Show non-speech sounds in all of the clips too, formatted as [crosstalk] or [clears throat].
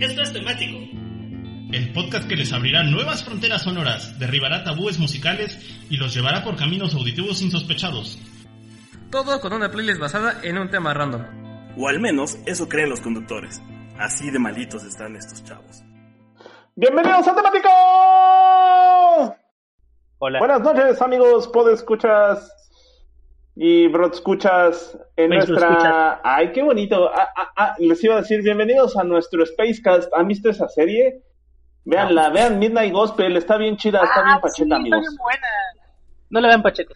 Esto es temático. El podcast que les abrirá nuevas fronteras sonoras, derribará tabúes musicales y los llevará por caminos auditivos insospechados. Todo con una playlist basada en un tema random. O al menos eso creen los conductores. Así de malitos están estos chavos. Bienvenidos a Temático. Hola. Buenas noches, amigos, escuchas y bro escuchas en nuestra. Ay, qué bonito. Ah, ah, ah, les iba a decir, bienvenidos a nuestro Spacecast. ¿Han visto esa serie? Veanla, vean Midnight Gospel, está bien chida, está bien pacheta, amigos. buena. No le vean Pacheco.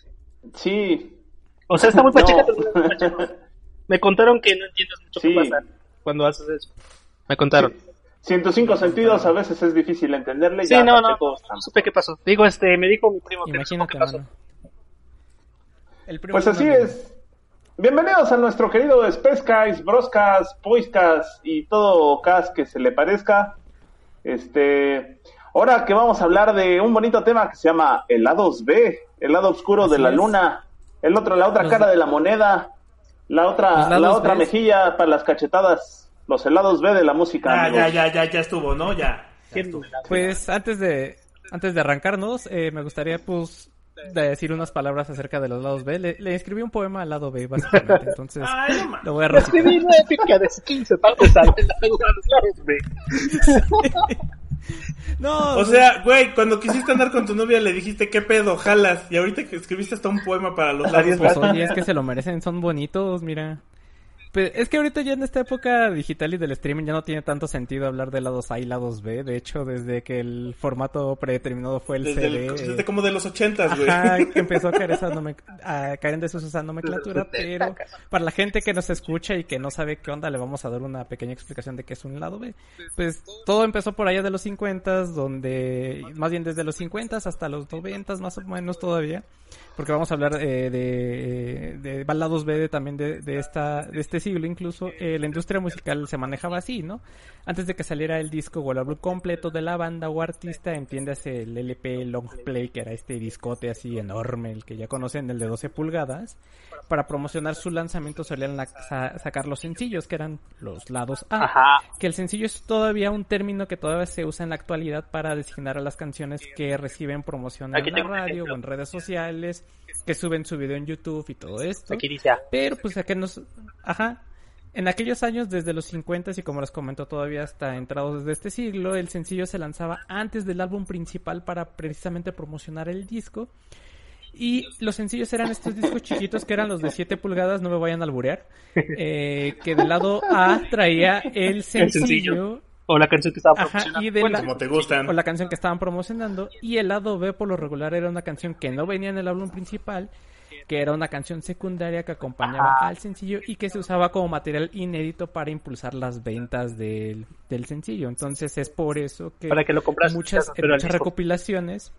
Sí. O sea, está muy pacheca, [laughs] No. pero. Me contaron que no entiendes mucho Sí. qué pasa cuando haces eso. Me contaron. 105 sentidos a veces es difícil entenderle. Sí, ya no, no, está- no supe qué pasó. Digo, este, me dijo mi primo que no supo Imagínate, qué pasó. mano. El primo Pues así es. Bienvenidos a nuestro querido Spacecast, Broscast, Poiscast y todo cast que se le parezca. Este, ahora que vamos a hablar de un bonito tema que se llama el lado B, el lado oscuro de la es. luna, el otro, la otra Los- cara de la moneda, la otra, la otra Bs. mejilla para las cachetadas, los helados B de la música. Ya, amigos. ya, ya, ya, ya estuvo, ¿no? Ya. ya. Pues antes de antes de arrancarnos, eh, me gustaría pues de decir unas palabras acerca de los lados B. Le, le escribí un poema al lado B, básicamente. Entonces, [laughs] Ay, no mames. lo voy a recitar. Escribí una épica de 15 partes al lados, [laughs] güey. No, O sea, güey, cuando quisiste andar con tu novia le dijiste qué pedo, jalas. Y ahorita que escribiste hasta un poema para los lados. pues oye, es que se lo merecen, son bonitos, mira. Pues, es que ahorita ya en esta época digital y del streaming ya no tiene tanto sentido hablar de lados A y lados B. De hecho, desde que el formato predeterminado fue el Desde, CD. el- eh, desde como de los ochentas, güey. Ajá, que empezó a caer, esa nome- a caer en desuso esa nomenclatura, pero para la gente que nos escucha y que no sabe qué onda, le vamos a dar una pequeña explicación de qué es un lado B. Pues todo empezó por allá de los 50, donde, más bien desde los 50 hasta los 90 más o menos todavía, porque vamos a hablar eh, de, de balados B de, también de, de esta, de este siglo incluso, eh, la industria musical se manejaba así, ¿no? Antes de que saliera el disco o el álbum completo de la banda o artista, entiéndase el LP Long Play, que era este discote así enorme, el que ya conocen, el de 12 pulgadas, para promocionar su lanzamiento solían la- sa- sacar los sencillos, que eran los lados A. Ajá. Que el sencillo es todavía un término que todavía se usa en la actualidad para designar a las canciones que reciben promoción en la radio o en redes sociales, que suben su video en YouTube y todo esto. Aquí dice, Pero pues a que nos... Ajá. En aquellos años, desde los 50 y como les comento todavía hasta entrados de este siglo, el sencillo se lanzaba antes del álbum principal para precisamente promocionar el disco. Y los sencillos eran estos discos chiquitos que eran los de 7 pulgadas, no me vayan a alburear. [laughs] eh, que del lado A traía el sencillo, sencillo. o la canción que estaba Ajá, promocionando. y de Bueno, la- Como te gustan. o la canción que estaban promocionando. Y el lado B, por lo regular, era una canción que no venía en el álbum principal, que era una canción secundaria que acompañaba Ajá. al sencillo y que se usaba como material inédito para impulsar las ventas del, del sencillo. Entonces es por eso que, Para que lo compras muchas, en muchas recopilaciones.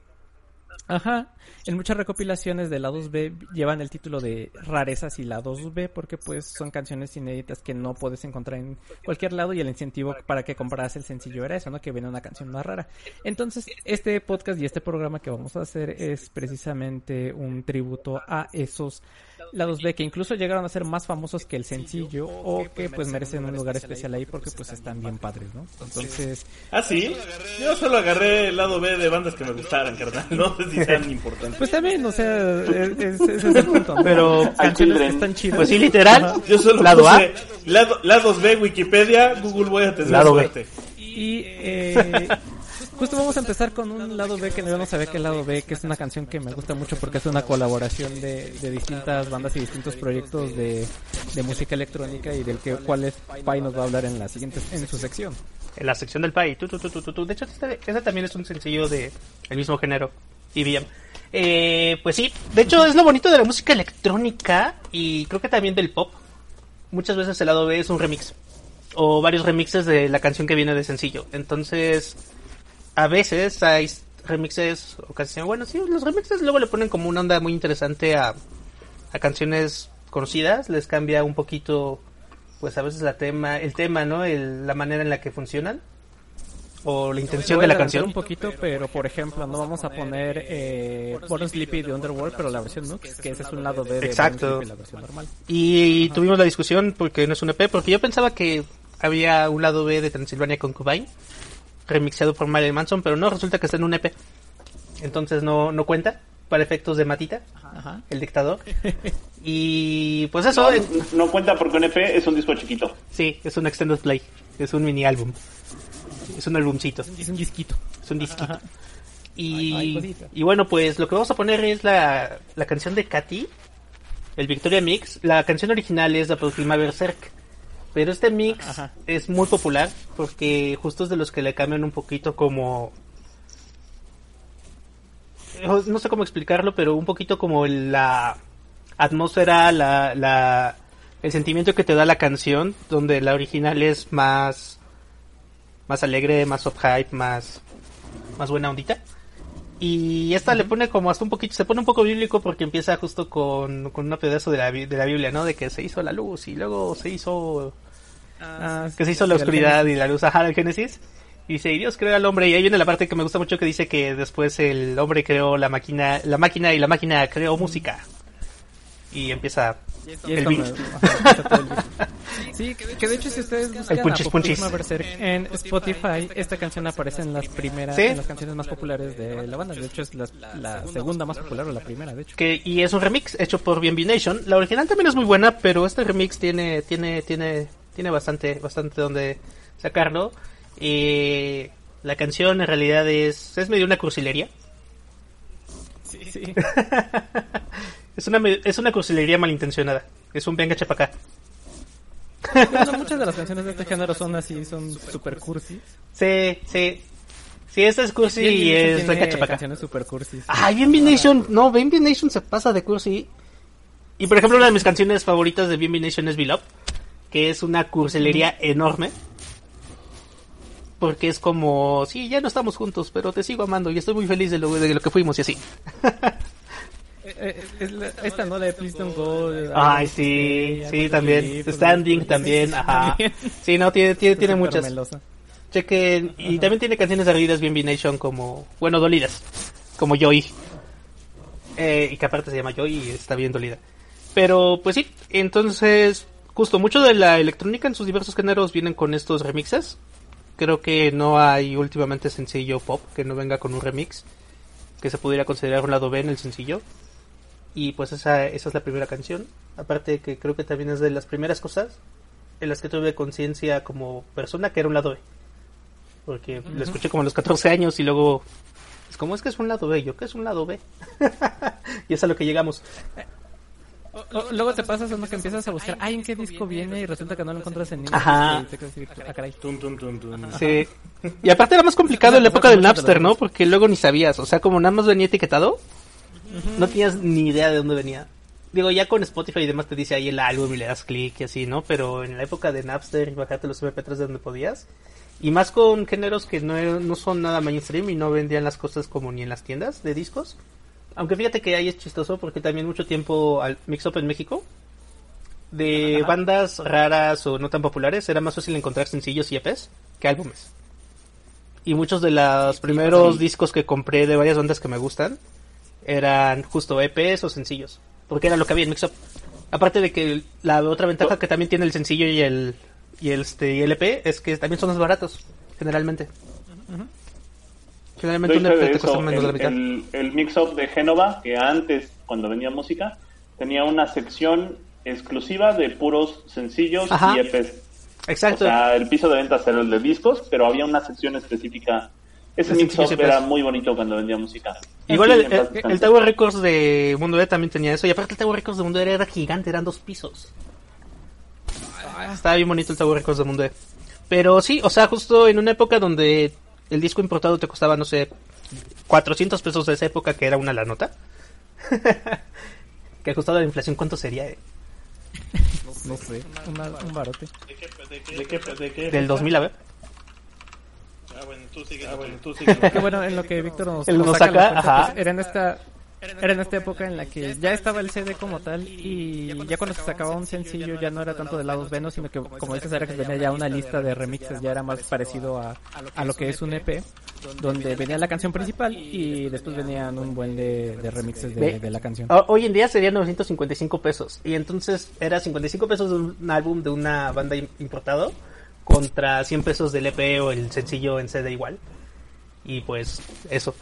Ajá, en muchas recopilaciones de lados B llevan el título de rarezas y lados B porque pues son canciones inéditas que no puedes encontrar en cualquier lado y el incentivo para que compraras el sencillo era eso, ¿no? Que viene una canción más rara. Entonces, este podcast y este programa que vamos a hacer es precisamente un tributo a esos lados B que incluso llegaron a ser más famosos que el sencillo o que pues merecen un lugar especial ahí porque pues están bien padres, ¿no? Entonces, ¿Ah, sí? Yo solo agarré el lado B de bandas que me gustaran, carnal. No [laughs] sé si sean importantes. Pues también, o sea, es- es- ese es [laughs] el punto. ¿no? Pero- canciones que están chidas. Pues sí, literal. Yo solo Lado A. lado, lados B, Wikipedia, Google voy a tener Lado B. suerte. Y eh, [laughs] justo vamos a empezar con un lado B que no sabía que el lado B, que es una canción que me gusta mucho porque es una colaboración de, distintas bandas y distintos proyectos de, de música electrónica y del que cuál es Pai nos va a hablar en la siguiente en su sección. en la sección del tu. De hecho, este, ese también es un sencillo de el mismo género, EBM. Eh, pues sí, de hecho es lo bonito de la música electrónica y creo que también del pop. Muchas veces el lado B es un remix o varios remixes de la canción que viene de sencillo. Entonces, a veces hay remixes o canciones, bueno, sí, los remixes luego le ponen como una onda muy interesante a, a canciones conocidas, les cambia un poquito pues a veces la tema, el tema, ¿no? El- la manera en la que funcionan. o la intención de la canción. un poquito, pero por ejemplo, no vamos a poner eh, Born Sleepy de Underworld, pero la versión Nux, que ese es un lado B de Exacto. Sleepy, la versión normal. Y tuvimos la discusión porque no es un EP, porque yo pensaba que había un lado B de Transilvania Concubine, remixado por Marilyn Manson, pero no, resulta que está en un EP. Entonces no, no cuenta para efectos de Matita, Ajá. el dictador. [laughs] Y pues eso, No, no cuenta porque un EP es un disco chiquito. sí, es un extended play, es un mini álbum. Es un álbumcito, Es un disquito. es un disquito. Ajá. Y, Ay, y bueno, pues lo que vamos a poner es la, la canción de Katy, el Victoria Mix. La canción original es la próxima Berserk. Pero este mix Ajá. es muy popular porque justo es de los que le cambian un poquito como... No sé cómo explicarlo, pero un poquito como la atmósfera, la, la, el sentimiento que te da la canción, donde la original es más, más alegre, más hype, más, más buena ondita. Y esta le pone como hasta un poquito, se pone un poco bíblico porque empieza justo con, con un pedazo de la, de la Biblia, ¿no? De que se hizo la luz y luego se hizo, Ah, que se hizo la oscuridad y la luz, ajá, del Génesis. Y dice, y Dios creó al hombre. Y ahí viene la parte que me gusta mucho que dice que después el hombre creó la máquina, la máquina y la máquina creó música. Y empieza Y el beat. el. [laughs] Sí, que, de hecho si ustedes buscan punchis, a punchis. Berserk en Spotify, esta canción aparece en las primeras, ¿Sí? en las canciones más populares de la banda. De hecho es la, la segunda más popular o la primera, de hecho. que y es un remix hecho por BNB Nation. La original también es muy buena, pero este remix tiene tiene tiene tiene bastante bastante donde sacarlo. Y la canción en realidad es es medio una cursilería. Sí, sí. [laughs] Es una es una cursilería malintencionada. Es un venga chapacá. Bueno, muchas de las canciones de este género son así, son super cursis. Sí, sí. Sí, esta es cursi y bien, es venga chapacá. canciones super cursis. Ay, BNB Nation, no, BNB Nation se pasa de cursi. Y por ejemplo, una de mis canciones favoritas de BNB Nation es Beloved, que es una cursilería enorme. Porque es como, sí, ya no estamos juntos, pero te sigo amando y estoy muy feliz de lo, de lo que fuimos y así. [laughs] Eh, eh, esta no la de Please Don't Go. Ay, sí, sí, también. Standing también, ajá. Sí, no, tiene, tiene, tiene muchas. Chequen, y también tiene canciones ardidas bien Nation como, bueno, dolidas, como Joy. Eh, y que aparte se llama Joy y está bien dolida. Pero, pues sí, entonces, justo, mucho de la electrónica en sus diversos géneros vienen con estos remixes. Creo que no hay últimamente sencillo pop que no venga con un remix, que se pudiera considerar un lado B en el sencillo. Y pues esa, esa es la primera canción. Aparte que creo que también es de las primeras cosas en las que tuve conciencia como persona que era un lado B. Porque lo escuché como a los 14 años y luego... Es como es que es un lado B, yo que es un lado B. [laughs] y es a lo que llegamos. O- Luego te pasas uno que empiezas a buscar, ay, ¿en qué disco viene? Y resulta que no lo encuentras en ningún Ajá. ah. Sí. Y aparte era más complicado en la época del Napster, ¿no? Porque luego ni sabías. O sea, como nada más venía etiquetado, no tenías ni idea de dónde venía. Digo, ya con Spotify y demás te dice ahí el álbum y le das clic y así, ¿no? Pero en la época de Napster y bajarte los MP3 de donde podías. Y más con géneros que no, no son nada mainstream y no vendían las cosas como ni en las tiendas de discos. Aunque fíjate que ahí es chistoso porque también mucho tiempo al Mix Up en México de bandas raras o no tan populares era más fácil encontrar sencillos y EPs que álbumes. Y muchos de los primeros discos que compré de varias bandas que me gustan eran justo EPs o sencillos, porque era lo que había en Mix Up. Aparte de que la otra ventaja que también tiene el sencillo y el y el este y el EP es que también son más baratos generalmente. Generalmente un Doy fe EP de te cuesta eso. menos de la El, mitad. el, el mix-up de Génova, que antes, cuando vendía música, tenía una sección exclusiva de puros sencillos Ajá. y EPs. Exacto. O sea, el piso de ventas era el de discos, pero había una sección específica. Ese mix-up y era muy bonito cuando vendía música. Igual el, el, el Tower Records de Mundo E también tenía eso. Y aparte el Tower Records de Mundo E era gigante, eran dos pisos. Estaba bien bonito el Tower Records de Mundo E. Pero sí, o sea, justo en una época donde el disco importado te costaba, no sé, 400 pesos de esa época, que era una la nota. [laughs] que ajustado a la inflación, ¿cuánto sería? eh? No sé, una- un barote. ¿De qué, de qué, de qué, de qué? Del 2000, a ver. Ah, bueno, tú sigue. Ah, bueno, tú sigue. [laughs] Que bueno, en lo que Víctor nos, nos saca, saca, cuenta, ajá. pues, era en esta era en esta época en la que ya estaba el CD como tal y ya cuando se sacaba un sencillo ya no era tanto de lados B, sino que como dices era que venía ya una lista de remixes, ya era más parecido a, a lo que es un EP, donde venía la canción principal y después venían un buen de, de remixes de, de la canción. Ho- Hoy en día sería 955 pesos. Y entonces era 55 pesos de un álbum de una banda im- importado contra 100 pesos del EP o el sencillo en CD igual. Y pues eso.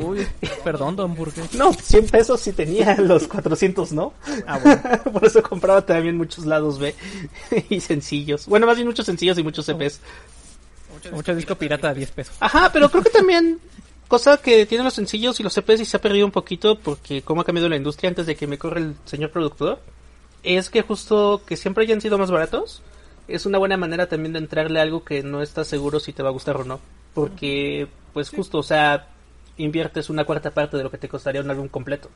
Uy, perdón, Don Burger. No, 100 pesos sí tenía, [laughs] los 400 no. Ah, bueno. [laughs] Por eso compraba también muchos lados B [laughs] y sencillos. Bueno, más bien muchos sencillos y muchos EPs. Mucho disco pirata a 10 pesos. Ajá, pero creo que también cosa que tienen los sencillos y los EPs y se ha perdido un poquito porque cómo ha cambiado la industria antes de que me corra el señor productor, es que justo que siempre hayan sido más baratos es una buena manera también de entrarle a algo que no estás seguro si te va a gustar o no. Porque, pues justo, o sea, inviertes una cuarta parte de lo que te costaría un álbum completo.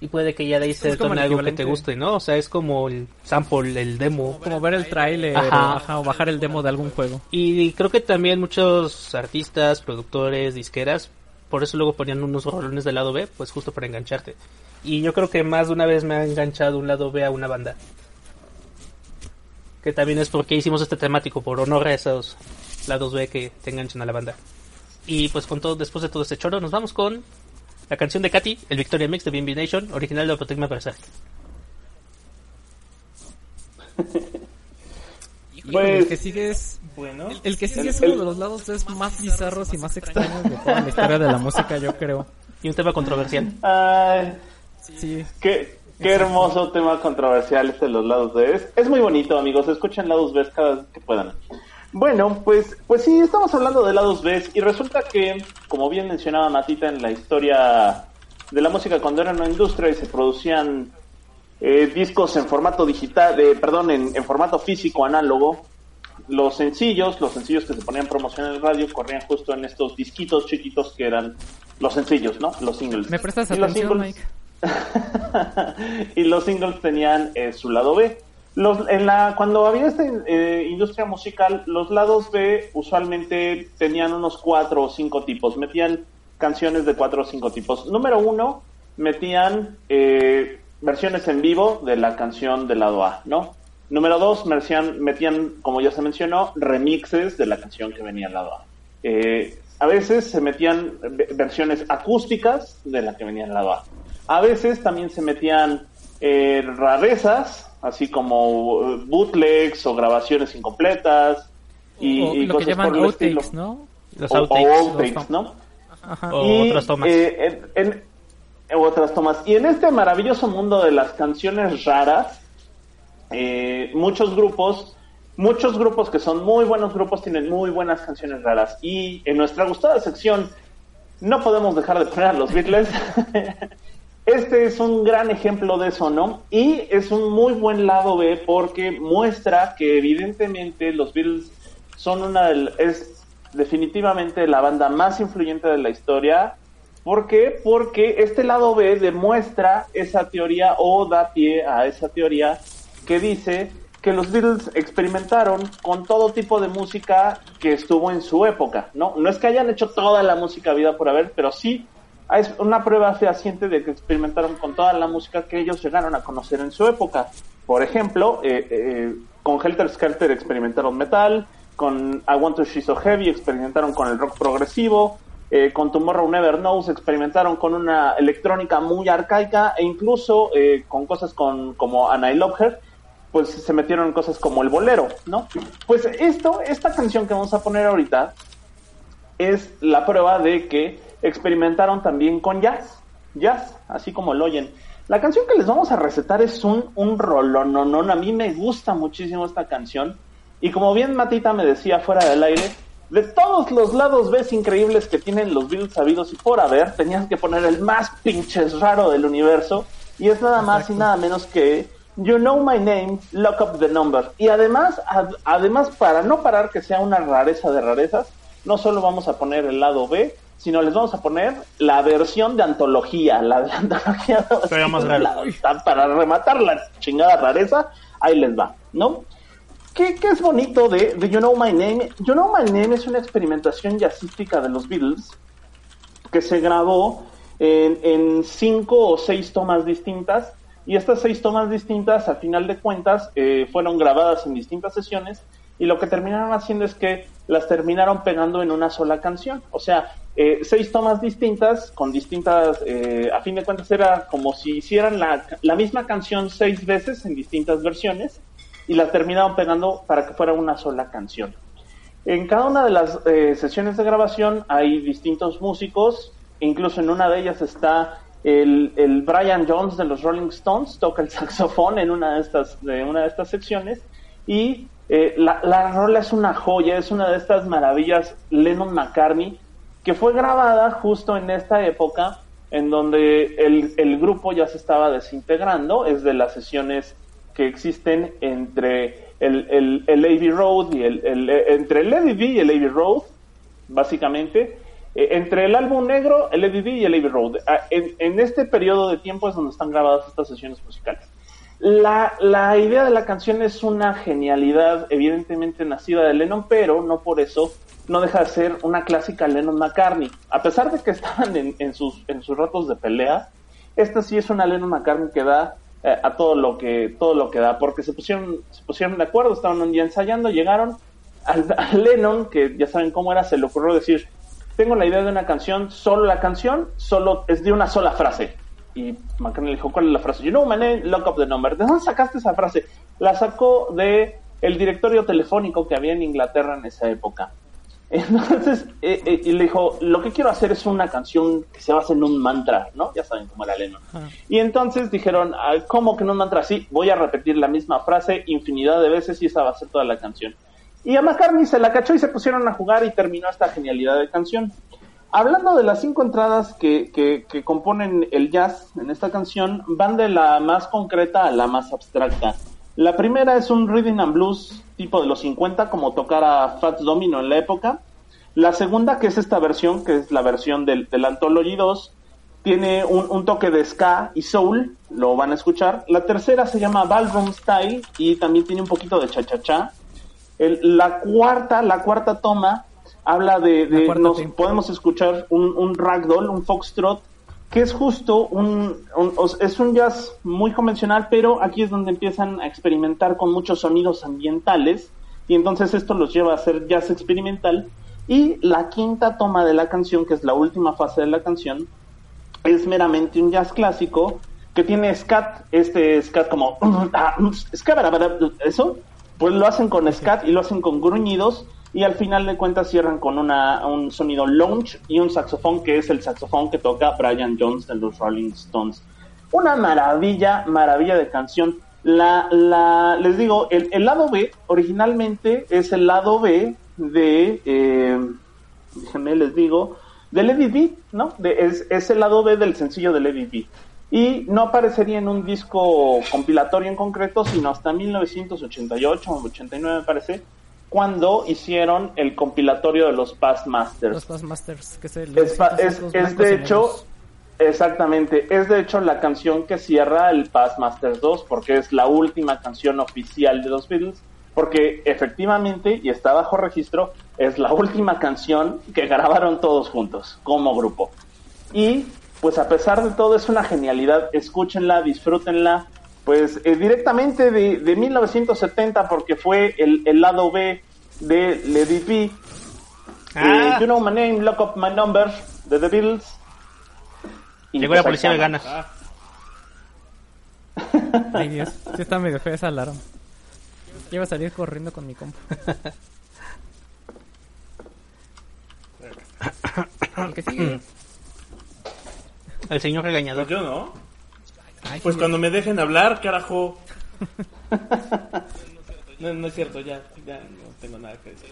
Y puede que ya de ahí se torne algo que te guste, ¿no? O sea, es como el sample, el demo. Como ver el Ajá. ajá, o bajar el demo de algún juego. Y creo que también muchos artistas, productores, disqueras, por eso luego ponían unos rolones del lado B, pues justo para engancharte. Y yo creo que más de una vez me ha enganchado un lado B a una banda. Que también es porque hicimos este temático, por honor a esos lados B que te enganchan a la banda. Y pues con todo, después de todo este choro, nos vamos con la canción de Katy, el Victoria Mix de BNB Nation, original de Protecma Berserk. [laughs] Híjole, Pues- el que sigue es... Bueno, El que sigue es uno de los lados es más bizarros y más extraños de toda la historia de la [laughs] música, yo creo. Y un tema controversial. Ay, Sí. qué, qué hermoso tema controversial este de los lados B. Es, es muy bonito, amigos. Escuchen lados B cada vez que puedan. Bueno, pues, pues sí, estamos hablando de lados B y resulta que, como bien mencionaba Matita en la historia de la música cuando era una industria y se producían eh, discos en formato digital, eh, perdón, en, en formato físico análogo, los sencillos, los sencillos que se ponían promoción en el radio corrían justo en estos disquitos chiquitos que eran los sencillos, ¿no? Los singles. ¿Me prestas Y los atención, singles- Mike? [laughs] y los singles tenían eh, su lado B. Cuando había esta eh, industria musical, los lados B usualmente tenían unos cuatro o cinco tipos. Metían canciones de cuatro o cinco tipos. Número uno, metían eh, versiones en vivo de la canción del lado A, ¿no? Número dos, metían, como ya se mencionó, remixes de la canción que venía al lado A. Eh, a veces se metían ve- versiones acústicas de la que venía al lado A. A veces también se metían eh, rarezas, así como eh, bootlegs o grabaciones incompletas y, o y lo que cosas llaman por outtakes, ¿no? Los O- o outtakes. los- ¿no? Ajá. O Y, otras tomas. eh, en- en otras tomas. Y en este maravilloso mundo de las canciones raras, eh, muchos grupos, muchos grupos que son muy buenos grupos tienen muy buenas canciones raras. Y en nuestra gustada sección no podemos dejar de poner a los Beatles. [laughs] Este es un gran ejemplo de eso, ¿no? Y es un muy buen lado B porque muestra que evidentemente los Beatles son una del- es definitivamente la banda más influyente de la historia. ¿Por qué? Porque este lado B demuestra esa teoría o da pie a esa teoría que dice que los Beatles experimentaron con todo tipo de música que estuvo en su época, ¿no? No es que hayan hecho toda la música vida por haber, pero sí es una prueba fehaciente de que experimentaron con toda la música que ellos llegaron a conocer en su época. Por ejemplo, eh, eh, con Helter Skelter experimentaron metal, con I Want to She's So Heavy experimentaron con el rock progresivo, eh, con Tomorrow Never Knows experimentaron con una electrónica muy arcaica e incluso eh, con cosas con, como And I Love Her, pues se metieron en cosas como el bolero, ¿no? Pues esto, esta canción que vamos a poner ahorita, es la prueba de que experimentaron también con jazz, jazz, así como lo oyen. La canción que les vamos a recetar es un, un rolón, no, no, a mí me gusta muchísimo esta canción. Y como bien Matita me decía fuera del aire, de todos los lados ves increíbles que tienen los Beatles sabidos y por haber, tenías que poner el más pinches raro del universo. Y es nada más y nada menos que You Know My Name, Lock Up the Number. Y además, ad- además para no parar que sea una rareza de rarezas, no solo vamos a poner el lado B, sino les vamos a poner la versión de antología, la de antología. Todavía más la- para rematar la chingada rareza, ahí les va, ¿no? ¿Qué, qué es bonito de, de You Know My Name? You Know My Name es una experimentación jazzística de los Beatles que se grabó en, en cinco o seis tomas distintas y estas seis tomas distintas a final de cuentas eh, fueron grabadas en distintas sesiones y lo que terminaron haciendo es que las terminaron pegando en una sola canción. O sea, eh, seis tomas distintas con distintas, eh, a fin de cuentas era como si hicieran la, la misma canción seis veces en distintas versiones y la terminaron pegando para que fuera una sola canción. En cada una de las eh, sesiones de grabación hay distintos músicos, incluso en una de ellas está el, el, Brian Jones de los Rolling Stones, toca el saxofón en una de estas, de una de estas secciones, y eh, la, la rola es una joya, es una de estas maravillas Lennon McCartney, que fue grabada justo en esta época en donde el, grupo ya se estaba desintegrando, es de las sesiones que existen entre el, el, el Abbey Road y el, el, entre el y el Abbey Road, básicamente, eh, entre el álbum negro, el Lady B y el Abbey Road. Ah, en, en, este periodo de tiempo es donde están grabadas estas sesiones musicales. La, la idea de la canción es una genialidad, evidentemente nacida de Lennon, pero no por eso no deja de ser una clásica Lennon McCartney. A pesar de que estaban en, en sus, en sus ratos de pelea, esta sí es una Lennon McCartney que da eh, a todo lo que todo lo que da porque se pusieron se pusieron de acuerdo estaban un día ensayando llegaron al, [laughs] a Lennon que ya saben cómo era se le ocurrió decir tengo la idea de una canción solo la canción solo es de una sola frase y McCartney le dijo cuál es la frase you know my name look up the number de dónde sacaste esa frase la sacó de el directorio telefónico que había en Inglaterra en esa época [laughs] entonces, eh, eh, y le dijo, lo que quiero hacer es una canción que se base en un mantra, ¿no? Ya saben cómo era Lennon. Ah. Y entonces dijeron, ¿cómo que en un mantra? Sí, voy a repetir la misma frase infinidad de veces y esa va a ser toda la canción. Y a McCartney se la cachó y se pusieron a jugar y terminó esta genialidad de canción. Hablando de las cinco entradas que, que, componen el jazz en esta canción, van de la más concreta a la más abstracta. La primera es un rhythm and blues tipo de los 50, como tocar a Fats Domino en la época. La segunda, que es esta versión, que es la versión del, del Anthology 2, tiene un, un, toque de ska y soul, lo van a escuchar. La tercera se llama Ballroom Style y también tiene un poquito de cha-cha-cha. La cuarta, la cuarta toma habla de, de nos podemos escuchar un, un ragdoll, un foxtrot que es justo un, un, es un jazz muy convencional, pero aquí es donde empiezan a experimentar con muchos sonidos ambientales y entonces esto los lleva a hacer jazz experimental. Y la quinta toma de la canción, que es la última fase de la canción, es meramente un jazz clásico que tiene scat, este scat como [clears throat] eso, pues lo hacen con scat y lo hacen con gruñidos y al final de cuentas cierran con una, un sonido lounge y un saxofón que es el saxofón que toca Brian Jones de los Rolling Stones. Una maravilla, maravilla de canción. La, la, les digo, el, el lado B originalmente es el lado B de, eh, déjenme les digo, de Lady B, ¿no? De, es, es el lado B del sencillo de Lady B. Y no aparecería en un disco compilatorio en concreto, sino hasta 1988 o 89 me parece, cuando hicieron el compilatorio de los Past Masters. Los Past Masters, que es, el, es, es, es de hecho, exactamente, es de hecho la canción que cierra el Past Masters 2, porque es la última canción oficial de los Beatles, porque efectivamente, y está bajo registro, es la última canción que grabaron todos juntos, como grupo. Y pues a pesar de todo es una genialidad, escúchenla, disfrútenla, pues eh, directamente de, de, 1970 porque fue el, el lado B de Lady B. Ah. Eh, you know my name, look up my number de The Beatles. Y Llegó pues la policía vegana. Ah. Ay Dios, sí está medio fea esa alarma. Yo iba a salir corriendo con mi compa. [laughs] ¿El que sigue? El señor regañador. Pues yo no. Ay, pues cuando me dejen hablar, carajo. [laughs] No, no, es cierto, ya, ya no tengo nada que decir.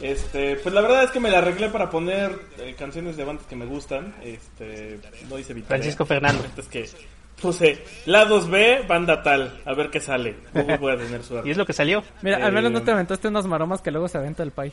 Este, pues la verdad es que me la arreglé para poner eh, canciones de bandas que me gustan. Este, no hice vital. Francisco Fernando. Es que puse lados B, banda tal, a ver qué sale. [laughs] voy a tener suerte. y es lo que salió. Mira, eh, al menos no te aventaste unas maromas que luego se aventa el pay.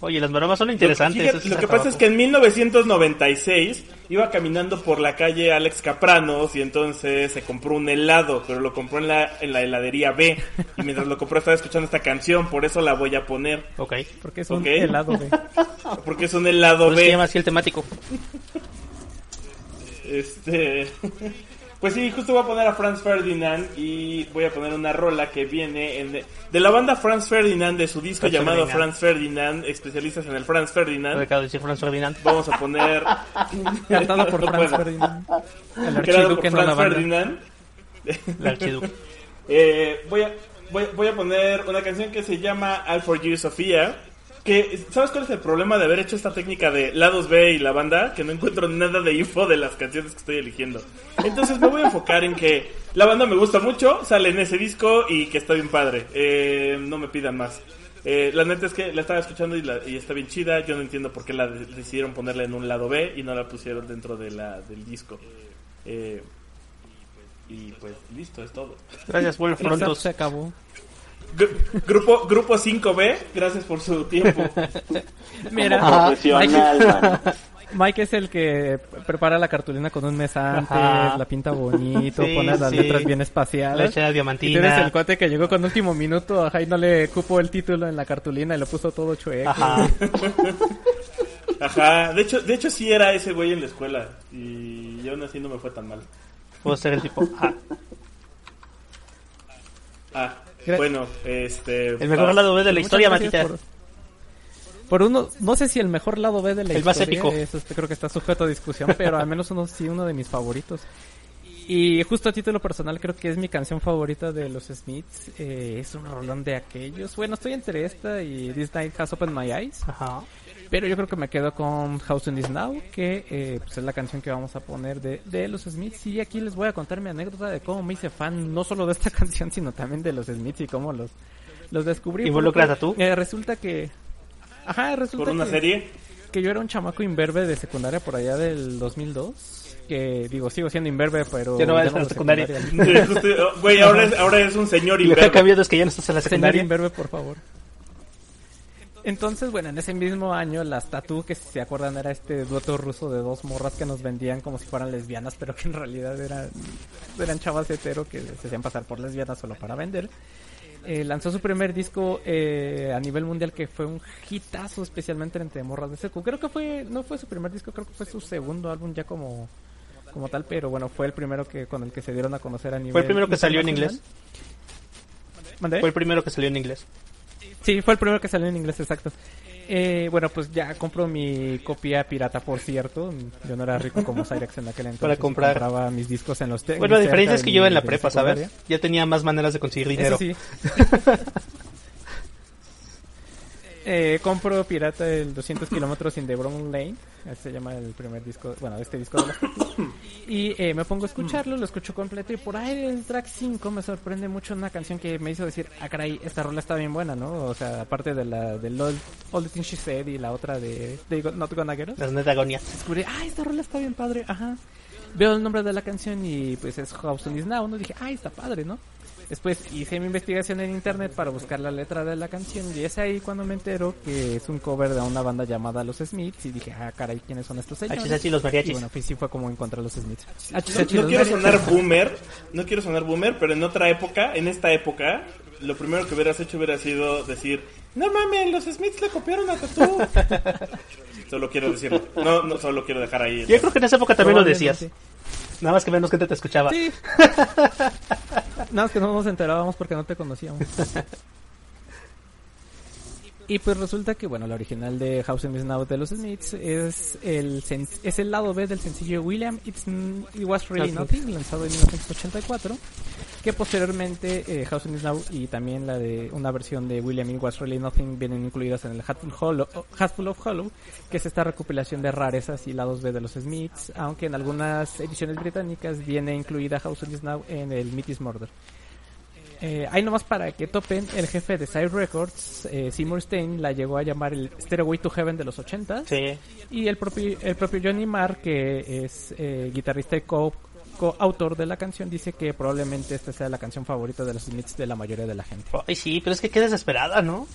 Oye, las maromas son interesantes. Lo, fíjate, lo que pasa es que en 1996 iba caminando por la calle Alex Capranos y entonces se compró un helado, pero lo compró en la, en la heladería B. Y mientras lo compró estaba escuchando esta canción, por eso la voy a poner. Ok. Porque es un okay. helado B. [laughs] Porque es un helado por B. se llama así el temático. Este... [laughs] Pues sí, justo voy a poner a Franz Ferdinand y voy a poner una rola que viene en de, de la banda Franz Ferdinand de su disco Franz llamado Ferdinand. Franz Ferdinand, especialistas en el Franz Ferdinand. Acabo de decir Franz Ferdinand. Vamos a poner [laughs] Cantado por No Franz puedo. Ferdinand. El archiduque, no la Franz banda. Ferdinand. El archiduque. [laughs] Eh, voy a voy, voy a poner una canción que se llama All for You, Sofía. Que, ¿Sabes cuál es el problema de haber hecho esta técnica de lados B y la banda? Que no encuentro nada de info de las canciones que estoy eligiendo. Entonces me voy a enfocar en que la banda me gusta mucho, sale en ese disco y que está bien padre. Eh, no me pidan más. Eh, la neta es que la estaba escuchando y, la- y está bien chida. Yo no entiendo por qué la de- decidieron ponerla en un lado B y no la pusieron dentro de la, del disco. Eh, y pues listo, es todo. Gracias, Except frontos. se acabó. Gru- grupo, grupo 5B, gracias por su tiempo. [laughs] Mira, Profesional. [laughs] Mike es el que prepara la cartulina con un mes antes, Ajá. la pinta bonito, Sí, pone las sí. letras bien La espaciadas. hecha Y diamantina. tú eres el cuate que llegó con último minuto, ajá, y no le cupo el título en la cartulina y lo puso todo chueco. Ajá. [laughs] Ajá, de hecho, de hecho sí era ese güey en la escuela y aún así no me fue tan mal. Puedo ser el tipo. Ah, Ah, Gra- bueno, este... el mejor lado B de la historia, Matita. Por, por uno, no sé si el mejor lado B de la El más historia, épico. eso este, creo que está sujeto a discusión, pero al menos uno sí uno de mis favoritos. Y justo a título personal creo que es mi canción favorita de los Smiths. eh, es un rolón de aquellos. Bueno, estoy entre esta y This Night Has Opened My Eyes. Ajá. Pero yo creo que me quedo con House in This Now, que eh, pues es la canción que vamos a poner de, de los Smiths. Y aquí les voy a contar mi anécdota de cómo me hice fan, no solo de esta [laughs] canción, sino también de los Smiths y cómo los, los descubrí. ¿Involucras a tú? eh, resulta que... Ajá, resulta ¿Por una que, serie? que yo era un chamaco imberbe de secundaria por allá del 2002. Que digo, sigo siendo imberbe, pero... Ya no vas a la secundaria. [laughs] Güey, ahora es, ahora es un señor Y lo que ha imberbe. cambiado es que ya no estás en la Señor secundaria. Inverbe, por favor. Entonces, bueno, en ese mismo año, las Tattoo, que si se acuerdan, era este dueto ruso de dos morras que nos vendían como si fueran lesbianas, pero que en realidad eran, eran chavas hetero que se hacían pasar por lesbianas solo para vender. Eh, lanzó su primer disco eh, a nivel mundial que fue un hitazo, especialmente entre morras de secu. Creo que fue, no fue su primer disco, creo que fue su segundo álbum ya como, como tal, pero bueno, fue el primero que con el que se dieron a conocer a nivel Fue el primero que salió en inglés. ¿Mandé? Fue el primero que salió en inglés. Sí, fue el primero que salió en inglés, exacto. Eh, bueno, pues ya compro mi copia pirata, por cierto. Yo no era rico como Cyrex en aquel entonces. Para comprar. Compraba mis discos en los Bueno, la diferencia es que yo en la prepa, ¿sabes? Ya tenía más maneras de conseguir dinero. Eso sí. [laughs] Eh, compro pirata el 200 kilómetros in the Brown Lane. Ese se llama el primer disco, bueno, este disco de los Y eh, me pongo a escucharlo, lo escucho completo. Y por ahí en el track 5 me sorprende mucho una canción que me hizo decir, ah, caray, esta rola está bien buena, ¿no? O sea, aparte de la del All, All the Things She Said y la otra de, de Not Gonna Get Us descubrí, ah, esta rola está bien padre, ajá. Veo el nombre de la canción y pues es House on Is Now, ¿no? Dije, ah, está padre, ¿no? Después hice mi investigación en internet para buscar la letra de la canción y es ahí cuando me entero que es un cover de una banda llamada Los Smiths y dije, ah, caray, ¿quiénes son estos señores? HSH y los mariachis. Y bueno, pues sí fue como encontrar los Smiths. No, HSH no los quiero sonar boomer, no quiero sonar boomer, pero en otra época, en esta época, lo primero que hubieras hecho hubiera sido decir, no mames, los Smiths le copiaron a Tatú. [laughs] solo quiero decirlo, no, no, solo quiero dejar ahí. Yo creo que en esa época también lo decías. Nada más que menos gente te escuchaba. Sí. [laughs] Nada más que no nos enterábamos porque no te conocíamos. [laughs] Y pues resulta que, bueno, la original de House in Is Now de los Smiths es el, sen- es el lado B del sencillo William It's, It Was Really. Nothing, lanzado en 1984, que posteriormente eh, House in Is Now y también la de una versión de William It Was Really Nothing vienen incluidas en el Hatful, Hollow, Hatful of Hollow, que es esta recopilación de rarezas y lados B de los Smiths, aunque en algunas ediciones británicas viene incluida House in Is Now en el Meat is Murder. Eh, ahí nomás para que topen, el jefe de Side Records, eh, Seymour Stein, la llegó a llamar el Stairway to Heaven de los 80 Sí. y el propio, el propio Johnny Marr, que es eh, guitarrista y co- coautor de la canción, dice que probablemente esta sea la canción favorita de los Smiths de la mayoría de la gente. Ay, sí, pero es que qué desesperada, ¿no?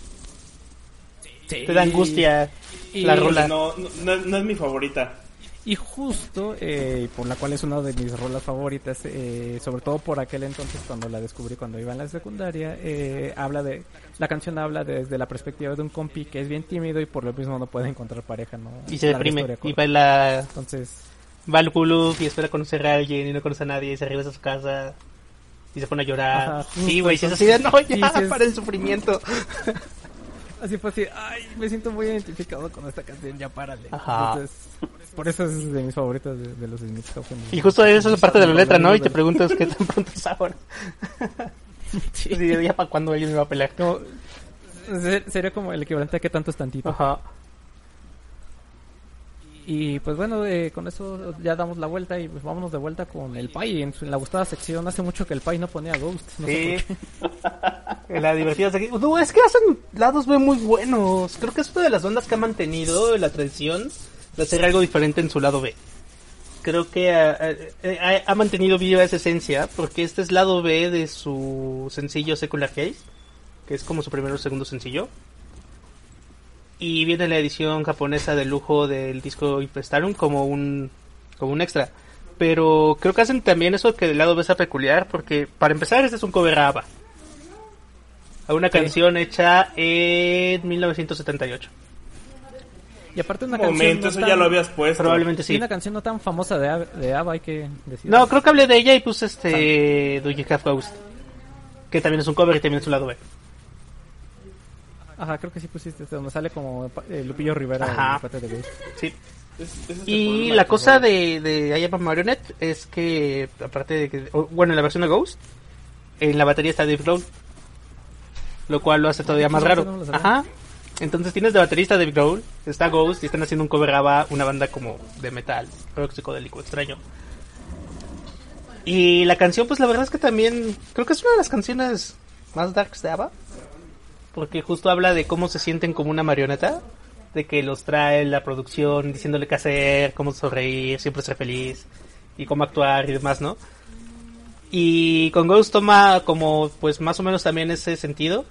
Sí. Te da angustia Y- la rola. No- no es mi favorita. Y justo, eh, por la cual es una de mis rolas favoritas, eh, sobre todo por aquel entonces cuando la descubrí cuando iba en la secundaria, eh, habla de, la canción habla desde la perspectiva de un compi que es bien tímido y por lo mismo no puede encontrar pareja, ¿no? Y se deprime. Y va, la, Entonces, va al club y espera conocer a alguien y no conoce a nadie y se regresa a su casa y se pone a llorar. Ajá. Sí, güey, si es así de no, ya, Sí, sí es- para el sufrimiento. [laughs] así fue así, ay, me siento muy identificado con esta canción, ya párale. Ajá. Entonces, por eso es de mis favoritos de, de los Smiths. Y justo eso es parte de la letra, ¿no? Y te preguntas qué tan pronto es ahora. [laughs] Sí. De, ya para cuando alguien me va a pelear. Como- se- sería como el equivalente a que tanto es tantito. Ajá. Y pues bueno, eh, con eso ya damos la vuelta y pues vámonos de vuelta con el Pai. En, su- en la gustada sección hace mucho que el Pai no ponía Ghost. No sé Sí. qué. [laughs] La divertida aquí. No, es que hacen lados B muy buenos. Creo que es una de las bandas que ha mantenido la tradición hacer algo diferente en su lado B. Creo que ha, ha- ha mantenido viva esa esencia porque este es lado B de su sencillo Secular Case, que es como su primer o segundo sencillo. Y viene la edición japonesa de lujo del disco Infestarum como un, como un extra. Pero creo que hacen también eso que del lado B sea peculiar porque para empezar este es un cover a ABBA a una canción hecha en 1978. Y aparte una Un canción. no eso tan- ya lo habías puesto. Probablemente y sí. una canción no tan famosa de, de ABBA, hay que decir. No, creo que hablé de ella y puse este Do You Have Ghost, que también es un cover y también es un lado B. Ajá, creo que sí pusiste este, donde sale como eh, Lupillo Rivera Ajá. el de Ghost. Sí. Es- ese es el Y la cosa de, de I Am a Marionette es que, aparte de que, bueno, en la versión de Ghost, en la batería está Dave Grohl, lo cual lo hace todavía más raro. no. Ajá. Entonces tienes de baterista Dave Grohl, está Ghost y están haciendo un cover a una banda como de metal, rock psicodélico, extraño. Y la canción, pues la verdad es que también, creo que es una de las canciones más darks de ABBA, porque justo habla de cómo se sienten como una marioneta, de que los trae la producción diciéndole qué hacer, cómo sonreír, siempre ser feliz y cómo actuar y demás, ¿no? Y con Ghost toma como pues más o menos también ese sentido.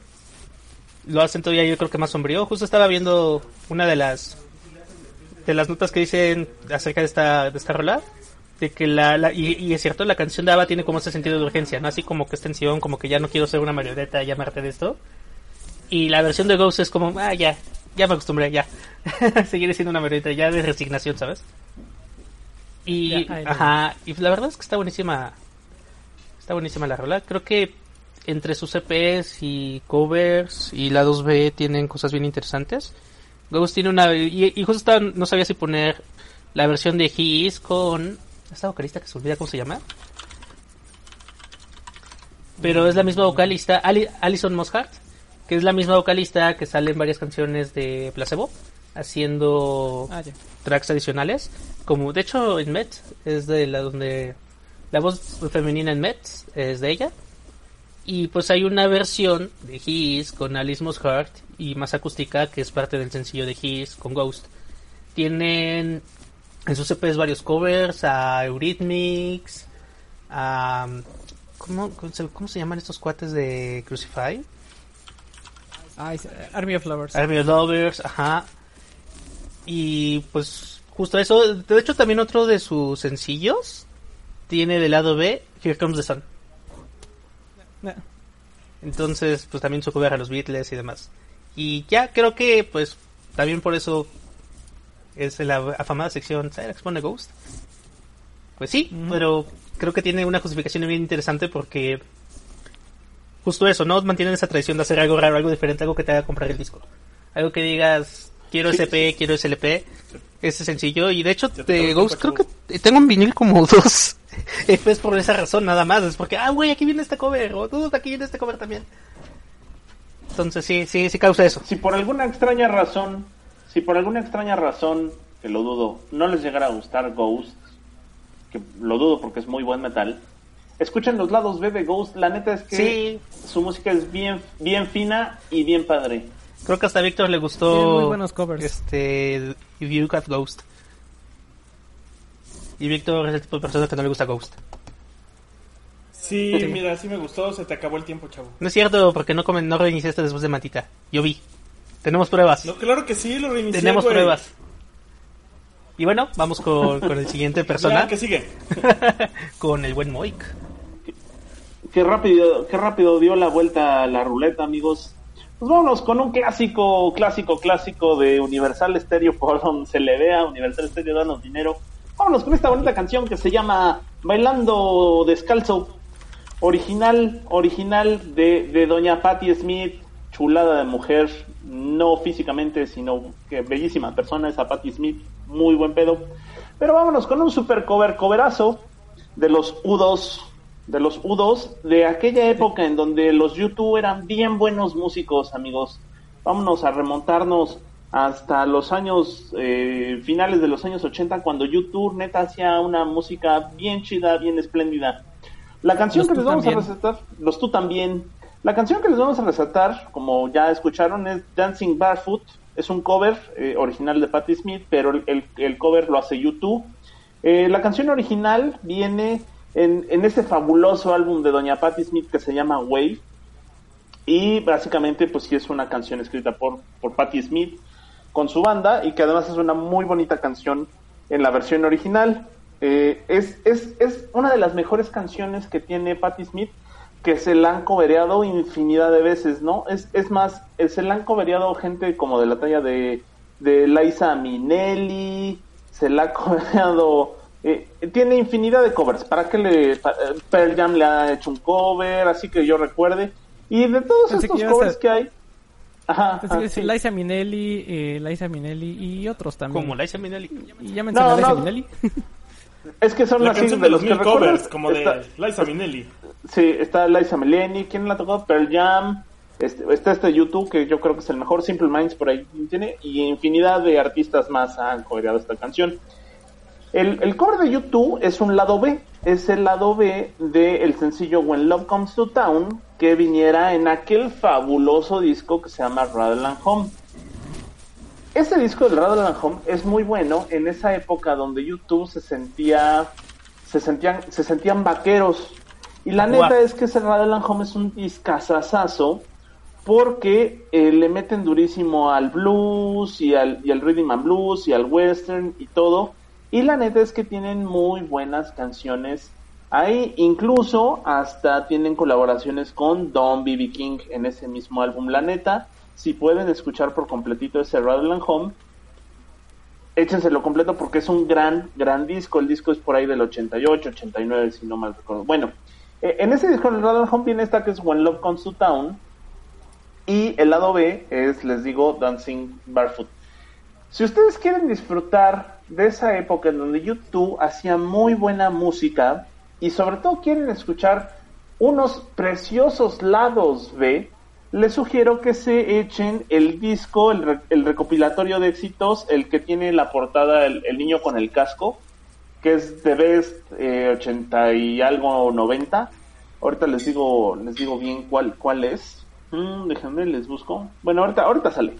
Lo hacen todavía yo creo que más sombrío. Justo estaba viendo una de las de las notas que dicen acerca de esta de esta rola de que la, la- y, y es cierto la canción de Ava tiene como ese sentido de urgencia, no así como que es tensión, como que ya no quiero ser una marioneta, harté de esto. Y la versión de Ghost es como, ah, ya, ya me acostumbré, ya. [laughs] Seguiré siendo una marioneta, ya de resignación, ¿sabes? Y, no. ajá, y la verdad es que está buenísima. Está buenísima la rola. Creo que entre sus EPs y covers y la 2B tienen cosas bien interesantes. Ghost tiene una. Y, y justo estaba- no sabía si poner la versión de He Is con. Esta vocalista que se olvida cómo se llama. Pero es la misma vocalista, Ali- Alison Mosshart, que es la misma vocalista que sale en varias canciones de Placebo, haciendo Ah, tracks adicionales. Como de hecho en Met es de la donde la voz femenina en Met es de ella. Y pues hay una versión de His con Alice Mosshart y más acústica que es parte del sencillo de His con Ghost. Tienen en sus EPs varios covers a Eurythmics, a ¿cómo, cómo se- llaman estos cuates de Crucify? Ah, es, Army of Lovers. Army of Lovers, ajá. Y pues justo eso. De hecho también otro de sus sencillos tiene del lado B Here Comes the Sun. Entonces pues también su cover a los Beatles y demás. Y ya creo que pues también por eso es la afamada sección ¿Cyrax pone Ghost? Pues sí, pero creo que tiene una justificación bien interesante porque justo eso, ¿no? Mantienen esa tradición de hacer algo raro, algo diferente, algo que te haga comprar el disco. Algo que digas, quiero SP, quiero SLP. Ese sencillo. Y de hecho, te de Ghost creo que tengo en vinil como [laughs] dos [laughs] EPs por esa razón, nada más. Es porque, ah, güey, aquí viene este cover. O tú, aquí viene este cover también. Entonces sí, sí, sí causa eso. Si por alguna extraña razón, si por alguna extraña razón, que lo dudo, no les llegara a gustar Ghost, que lo dudo porque es muy buen metal, escuchen los lados B de Ghost, la neta es que Sí. su música es bien, bien fina y bien padre. Creo que hasta a Víctor le gustó. Tiene muy buenos covers. Este. If You Got Ghost. Y Víctor es el tipo de persona que no le gusta Ghost. Sí, mira, sí me gustó, se te acabó el tiempo, chavo. No es cierto, porque no, comen, no reiniciaste después de Matita. Yo vi. Tenemos pruebas. No, claro que sí, lo reinicié, Tenemos güey. pruebas. Y bueno, vamos con, con el siguiente [laughs] persona. Que sigue. [laughs] con el buen Moik. Qué rápido, qué rápido dio la vuelta a la ruleta, amigos. Pues vámonos con un clásico, clásico, clásico de Universal Stereo, [laughs] por donde se le vea, Universal Stereo, danos dinero. Vámonos con esta bonita canción que se llama Bailando Descalzo. Original, original de, de Doña Patti Smith, chulada de mujer, no físicamente, sino que bellísima persona esa Patti Smith, muy buen pedo. Pero vámonos con un super cover, coverazo de los U2, de los U2, de aquella época en donde los YouTube eran bien buenos músicos, amigos. Vámonos a remontarnos hasta los años eh, finales de los años 80 cuando YouTube neta hacía una música bien chida, bien espléndida. La canción que les vamos a resaltar, los tú también. La canción que les vamos a resaltar, como ya escucharon, es Dancing Barefoot. Es un cover eh, original de Patti Smith, pero el, el, cover lo hace YouTube. Eh, la canción original viene en, en ese fabuloso álbum de Doña Patti Smith que se llama Wave. Y básicamente, pues sí es una canción escrita por, por Patti Smith con su banda y que además es una muy bonita canción en la versión original. Eh, es, es, es, una de las mejores canciones que tiene Patti Smith que se la han cobereado infinidad de veces, ¿no? Es, es más, eh, se la han cobereado gente como de la talla de, de Liza Minnelli, se la ha [laughs] cobereado... Eh, tiene infinidad de covers. ¿Para que le... Pearl Jam le ha hecho un cover, así que yo recuerde. Y de todos estos covers que hay... Ajá, sí. Liza Minnelli, eh, Liza Minnelli y otros también. Como Liza Minnelli. ¿Y ya mencioné no, Liza Minnelli? [laughs] Es que son la canción de los mil covers, como de Liza Minnelli. Sí, está Liza Minnelli, ¿quién la tocó? Pearl Jam, este, está este YouTube que yo creo que es el mejor, Simple Minds por ahí tiene, y infinidad de artistas más han coreado esta canción. El, el cover de YouTube es un lado B, es el lado B del sencillo When Love Comes to Town, que viniera en aquel fabuloso disco que se llama Rattle Home. Ese disco de Rattle Home es muy bueno en esa época donde YouTube se sentía, se sentían, se sentían vaqueros. Y la neta es que ese Rattle Home es un discazazazo porque eh, le meten durísimo al blues y al, y al rhythm and blues y al western y todo y la neta es que tienen muy buenas canciones. Ahí incluso hasta tienen colaboraciones con Don B.B. King en ese mismo álbum. La neta, si pueden escuchar por completito ese Rattle Home, échenselo completo porque es un gran, gran disco. El disco es por ahí del 88, 89, si no mal recuerdo. Bueno, e, en ese disco, el Rattle Home, viene esta que es When Love Comes to Town. Y el lado B es, les digo, Dancing Barefoot. Si ustedes quieren disfrutar de esa época en donde YouTube hacía muy buena música y sobre todo quieren escuchar unos preciosos lados B, les sugiero que se echen el disco, el, recopilatorio de éxitos, el que tiene la portada el, niño con el casco, que es de Best 80 eh, y algo 90. Ahorita les digo, les digo bien cuál, cuál es. Mm, déjenme, les busco. Bueno, ahorita, ahorita sale.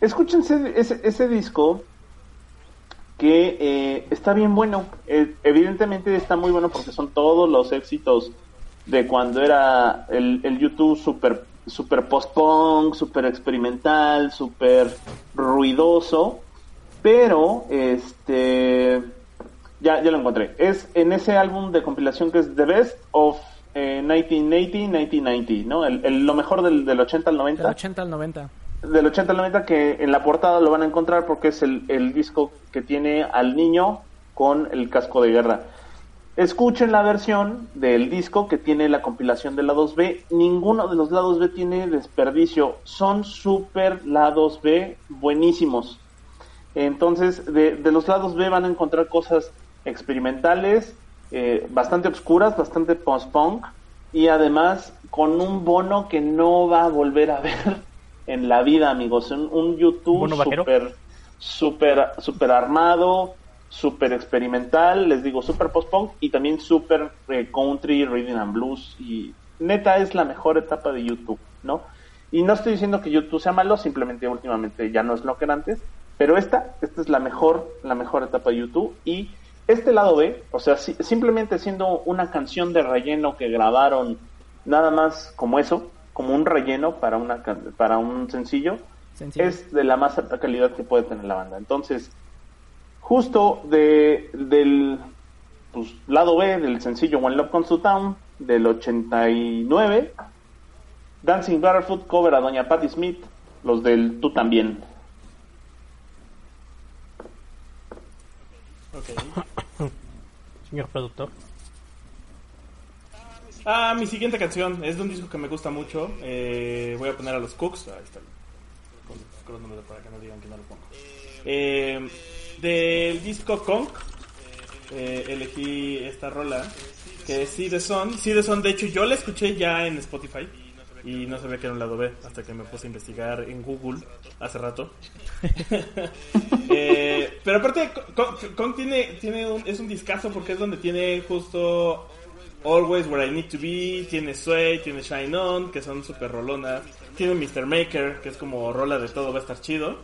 Escúchense ese, ese disco que eh, está bien bueno. Eh, evidentemente está muy bueno porque son todos los éxitos de cuando era el, el YouTube super, super post-punk, super experimental, super ruidoso. Pero, este, ya, ya lo encontré. Es en ese álbum de compilación que es The Best of 1980-1990, eh, ¿no? El, lo mejor del, del 80 al 90. Del 80 al 90 del 80 al 90 que en la portada lo van a encontrar porque es el, el disco que tiene al niño con el casco de guerra. Escuchen la versión del disco que tiene la compilación de lados B. Ninguno de los lados B tiene desperdicio. Son super lados B buenísimos. Entonces, de, de los lados B van a encontrar cosas experimentales, eh, bastante oscuras, bastante post-punk y además con un bono que no va a volver a [laughs] ver en la vida, amigos. Un, un YouTube súper, súper, súper armado, súper experimental, les digo, súper post-punk y también súper eh, country, reading and blues. Y neta es la mejor etapa de YouTube, ¿no? Y no estoy diciendo que YouTube sea malo, simplemente últimamente ya no es lo que era antes, pero esta, esta es la mejor, la mejor etapa de YouTube y este lado B, o sea, simplemente siendo una canción de relleno que grabaron nada más como eso, como un relleno para una para un sencillo, es de la más alta calidad que puede tener la banda. Entonces, justo de del pues, lado B del sencillo One Love Comes to Town del 89, Dancing Barefoot cover a Doña Patti Smith, los del Tú también. [coughs] Señor productor. Ah, mi siguiente canción es de un disco que me gusta mucho. Eh, voy a poner a los Cooks. Ahí está el para que no digan que no lo pongo. Eh, del disco Kong, eh, elegí esta rola que es See the Sun. See the Sun, de hecho, yo la escuché ya en Spotify y no sabía que era un lado B hasta que me puse a investigar en Google hace rato. [laughs] Eh, pero aparte, Kong, Kong tiene, tiene un, es un discazo porque es donde tiene justo Always Where I Need to Be, tiene Sway, tiene Shine On, que son super rolonas, tiene Mr. Maker, que es como rola de todo, va a estar chido.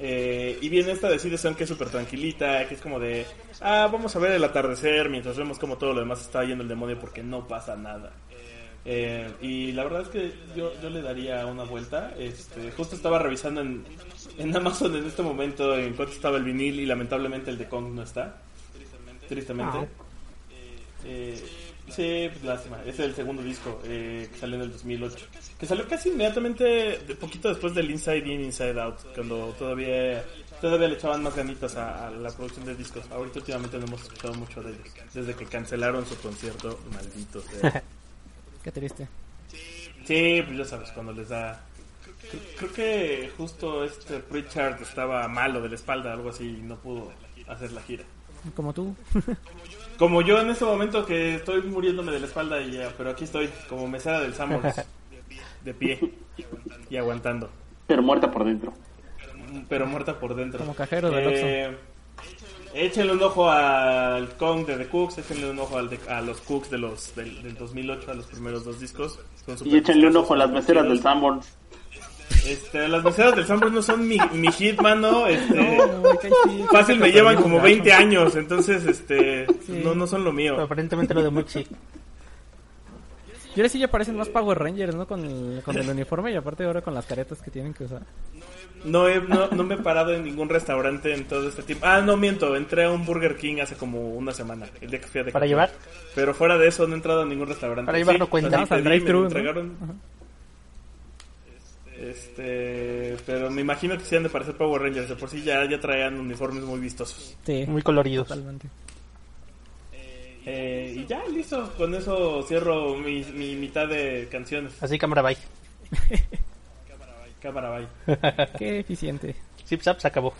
Eh, y viene esta de Citizen que es súper tranquilita, que es como de, ah, vamos a ver el atardecer mientras vemos como todo lo demás está yendo el demonio porque no pasa nada. Eh, y la verdad es que yo, yo le daría una vuelta. Este, justo estaba revisando en, en Amazon en este momento en cuánto estaba el vinil y lamentablemente el de Kong no está. Tristemente. Ah. Eh, sí, pues lástima. Es el segundo disco eh, que salió en el 2008. Que salió casi inmediatamente, de poquito después del Inside In, Inside Out, cuando todavía todavía le echaban más ganitas a, a la producción de discos. Ahorita últimamente no hemos escuchado mucho de ellos. Desde que cancelaron su concierto, maldito sea. [laughs] Qué triste. Sí, pues ya sabes, cuando les da... Creo, que justo este Pritchard estaba malo de la espalda, algo así, y no pudo hacer la gira. Como tú. Como yo en este momento que estoy muriéndome de la espalda, y ya, pero aquí estoy, como mesera del Sanborns, [laughs] de pie y aguantando, Pero muerta por dentro. pero muerta por dentro. Como cajero del Eh, Échenle un ojo al Kong de The Cooks, échenle un ojo al de- a los Cooks de los del, del 2008, a los primeros dos discos. Y échenle un ojo a las meseras del. Sanborns. Este, las meseras del Sanborns no son mi, mi hit, mano. Este, No, no, sí, fácil me llevan como gato. 20 años, entonces, este, Sí. no, no son lo mío. Pero aparentemente lo de Muxi. Y ahora sí ya parecen más Power Rangers, ¿no? Con el, con el uniforme y aparte ahora con las caretas que tienen que usar. No, he, no, no me he parado en ningún restaurante en todo este tiempo. Ah, no miento, entré a un Burger King hace como una semana, el día que fui a ¿Para llevar? Pero fuera de eso no he entrado a ningún restaurante. Para llevar no Sí, cuenta. o sea, Vamos al pedí, me ¿no? entregaron. Este, pero me imagino que sí han de parecer Power Rangers, de por sí ya, ya traían uniformes muy vistosos. Sí, Muy coloridos. totalmente. Eh, y ya, listo, con eso cierro mi, mi mitad de canciones. Así cámara bye. Cámara, bye. Qué eficiente. Zip Zap se acabó.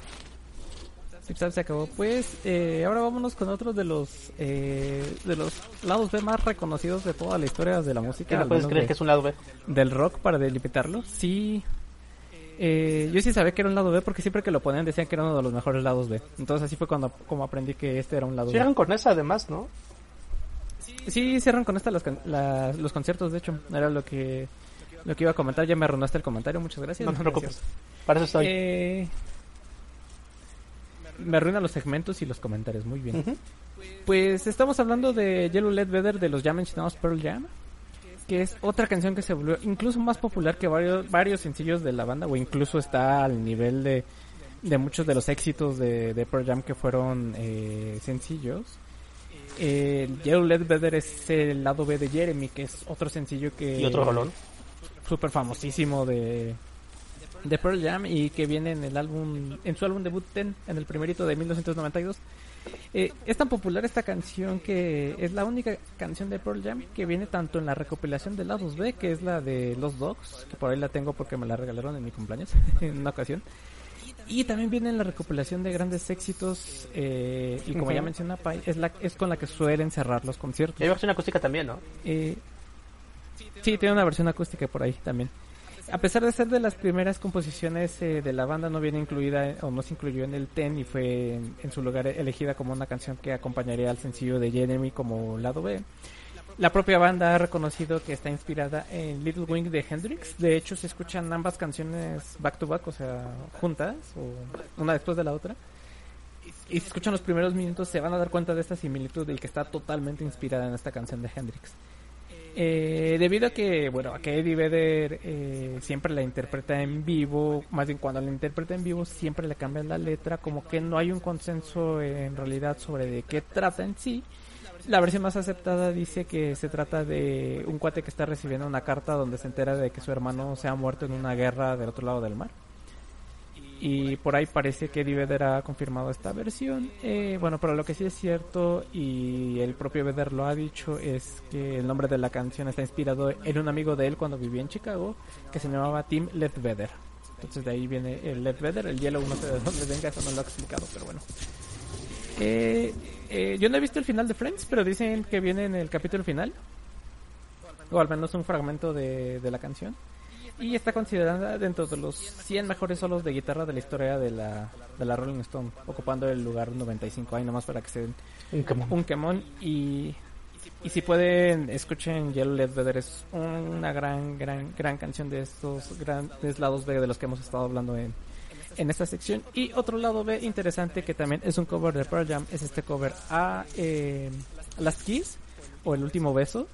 Zap se acabó. Pues eh, ahora vámonos con otros de los eh, de los lados B más reconocidos de toda la historia de la música. ¿Qué no puedes creer de- que es un lado B? del rock para delimitarlo. Sí. Eh, yo sí sabía que era un lado B porque siempre que lo ponían decían que era uno de los mejores lados B. Entonces así fue cuando como aprendí que este era un lado B. Cierran con esa además, ¿no? Sí, cierran con esta las los conciertos, de hecho. Era lo que lo que iba a comentar. Ya me arruinaste el comentario, muchas gracias. No te preocupes. Para eso estoy. Eh, me arruinan los segmentos y los comentarios, muy bien. Pues estamos hablando de Yellow Led Weather de los ya mencionados Pearl Jam, que es otra canción que se volvió incluso más popular que varios, varios sencillos de la banda, o incluso está al nivel de, de muchos de los éxitos de, de Pearl Jam que fueron eh, sencillos. El Yellow Led Weather es el lado B de Jeremy, que es otro sencillo que... Y otro rolón. Súper famosísimo de, de Pearl Jam y que viene en el álbum, en su álbum debut Ten, en el primerito de 1992. Eh, es tan popular esta canción que es la única canción de Pearl Jam que viene tanto en la recopilación de lados B, que es la de Los Dogs, que por ahí la tengo porque me la regalaron en mi cumpleaños [laughs] en una ocasión. Y también viene en la recopilación de grandes éxitos eh, y como ya menciona Pai, es, la, es con la que suelen cerrar los conciertos. Y hay versión acústica también, ¿no? Eh, sí, tiene una versión acústica por ahí también. A pesar de ser de las primeras composiciones eh, de la banda, no viene incluida o no se incluyó en el TEN y fue en, en su lugar elegida como una canción que acompañaría al sencillo de Jeremy como lado B. La propia banda ha reconocido que está inspirada en Little Wing de Hendrix. De hecho, se escuchan ambas canciones back to back, o sea, juntas, o una después de la otra. Y si escuchan los primeros minutos, se van a dar cuenta de esta similitud y que está totalmente inspirada en esta canción de Hendrix. Eh, debido a que, bueno, a que Eddie Vedder eh, siempre la interpreta en vivo, más bien cuando la interpreta en vivo siempre le cambian la letra, como que no hay un consenso en realidad sobre de qué trata en sí. La versión más aceptada dice que se trata de un cuate que está recibiendo una carta donde se entera de que su hermano se ha muerto en una guerra del otro lado del mar. Y por ahí parece que Eddie Vedder ha confirmado esta versión. Eh, bueno, pero lo que sí es cierto, y el propio Vedder lo ha dicho, es que el nombre de la canción está inspirado en un amigo de él cuando vivía en Chicago, que se llamaba Tim Ledbetter. Entonces de ahí viene el Ledbetter, el Yellow, no sé de dónde venga, eso no lo ha explicado, pero bueno. Eh, Eh, yo no he visto el final de Friends, pero dicen que viene en el capítulo final. O al menos un fragmento de, de la canción. Y está considerada dentro de los 100 mejores solos de guitarra de la historia de la, de la Rolling Stone, ocupando el lugar 95 ahí nomás para que se den Un quemón. un quemón. Y y si pueden escuchen Yellow Led es una gran gran gran canción de estos grandes lados B de los que hemos estado hablando en en esta sección. Y otro lado B interesante que también es un cover de Pearl Jam es este cover a eh, Last Kiss o El Último Beso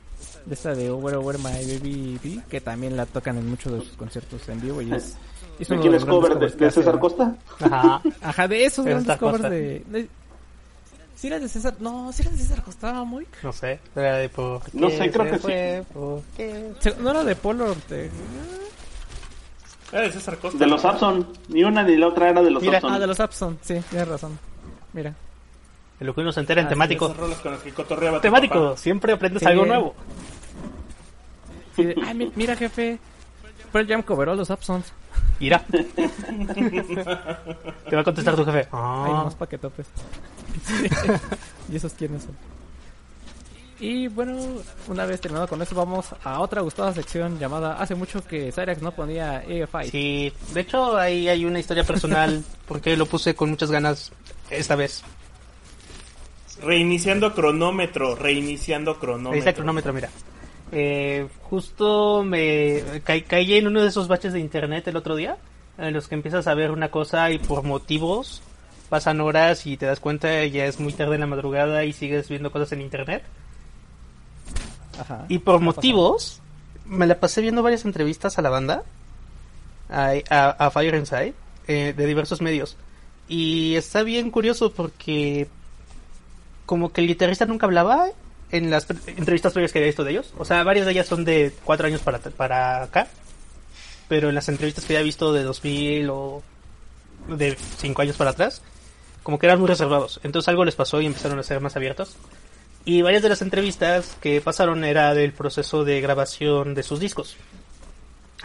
de esta de Over Over My Baby Be, que también la tocan en muchos de sus conciertos en vivo y es, es ¿De quién es grandes cover? ¿De, César Costa? Ajá. Ajá, de esos De grandes César covers Costa. de, de- ¿Sí era de César? No, ¿sí era de César Costa, muy. No sé. Era de por No sé, creo que fue, No era de Polo Ortega. Era de César Costa. De los Abson. Ni una ni la otra era de los Mira. Abson. Ah, de los Abson, sí, tienes razón. Mira. Lo que uno se entera en Ah, temático. Esas rolas con las que cotorreaba tu Temático. papá. Siempre aprendes Sí. algo nuevo. Sí, de, Ay, mi- mira, jefe. Pearl Jam coveró a los Absons. Irá. [laughs] Te va a contestar tu jefe. Hay Ah, más. [laughs] ¿Y esos quiénes son? Y bueno, una vez terminado con eso, vamos a otra gustada sección llamada Hace mucho que Cyrax no ponía AFI. sí. De hecho, ahí hay una historia personal. [laughs] Porque lo puse con muchas ganas esta vez. Reiniciando cronómetro, reiniciando Ahí cronómetro. está el cronómetro, mira. Eh, justo me ca- caí en uno de esos baches de internet el otro día, en los que empiezas a ver una cosa y por motivos pasan horas y te das cuenta ya es muy tarde en la madrugada y sigues viendo cosas en internet. Ajá. Y por motivos me la pasé viendo varias entrevistas a la banda, a, a, a Fire Inside, eh, de diversos medios. Y está bien curioso porque como que el guitarrista nunca hablaba en las entrevistas previas que había visto de ellos. O sea, varias de ellas son de cuatro años para, para acá. Pero en las entrevistas que había visto de 2000 o de cinco años para atrás, como que eran muy reservados. Entonces algo les pasó y empezaron a ser más abiertos. Y varias de las entrevistas que pasaron era del proceso de grabación de sus discos.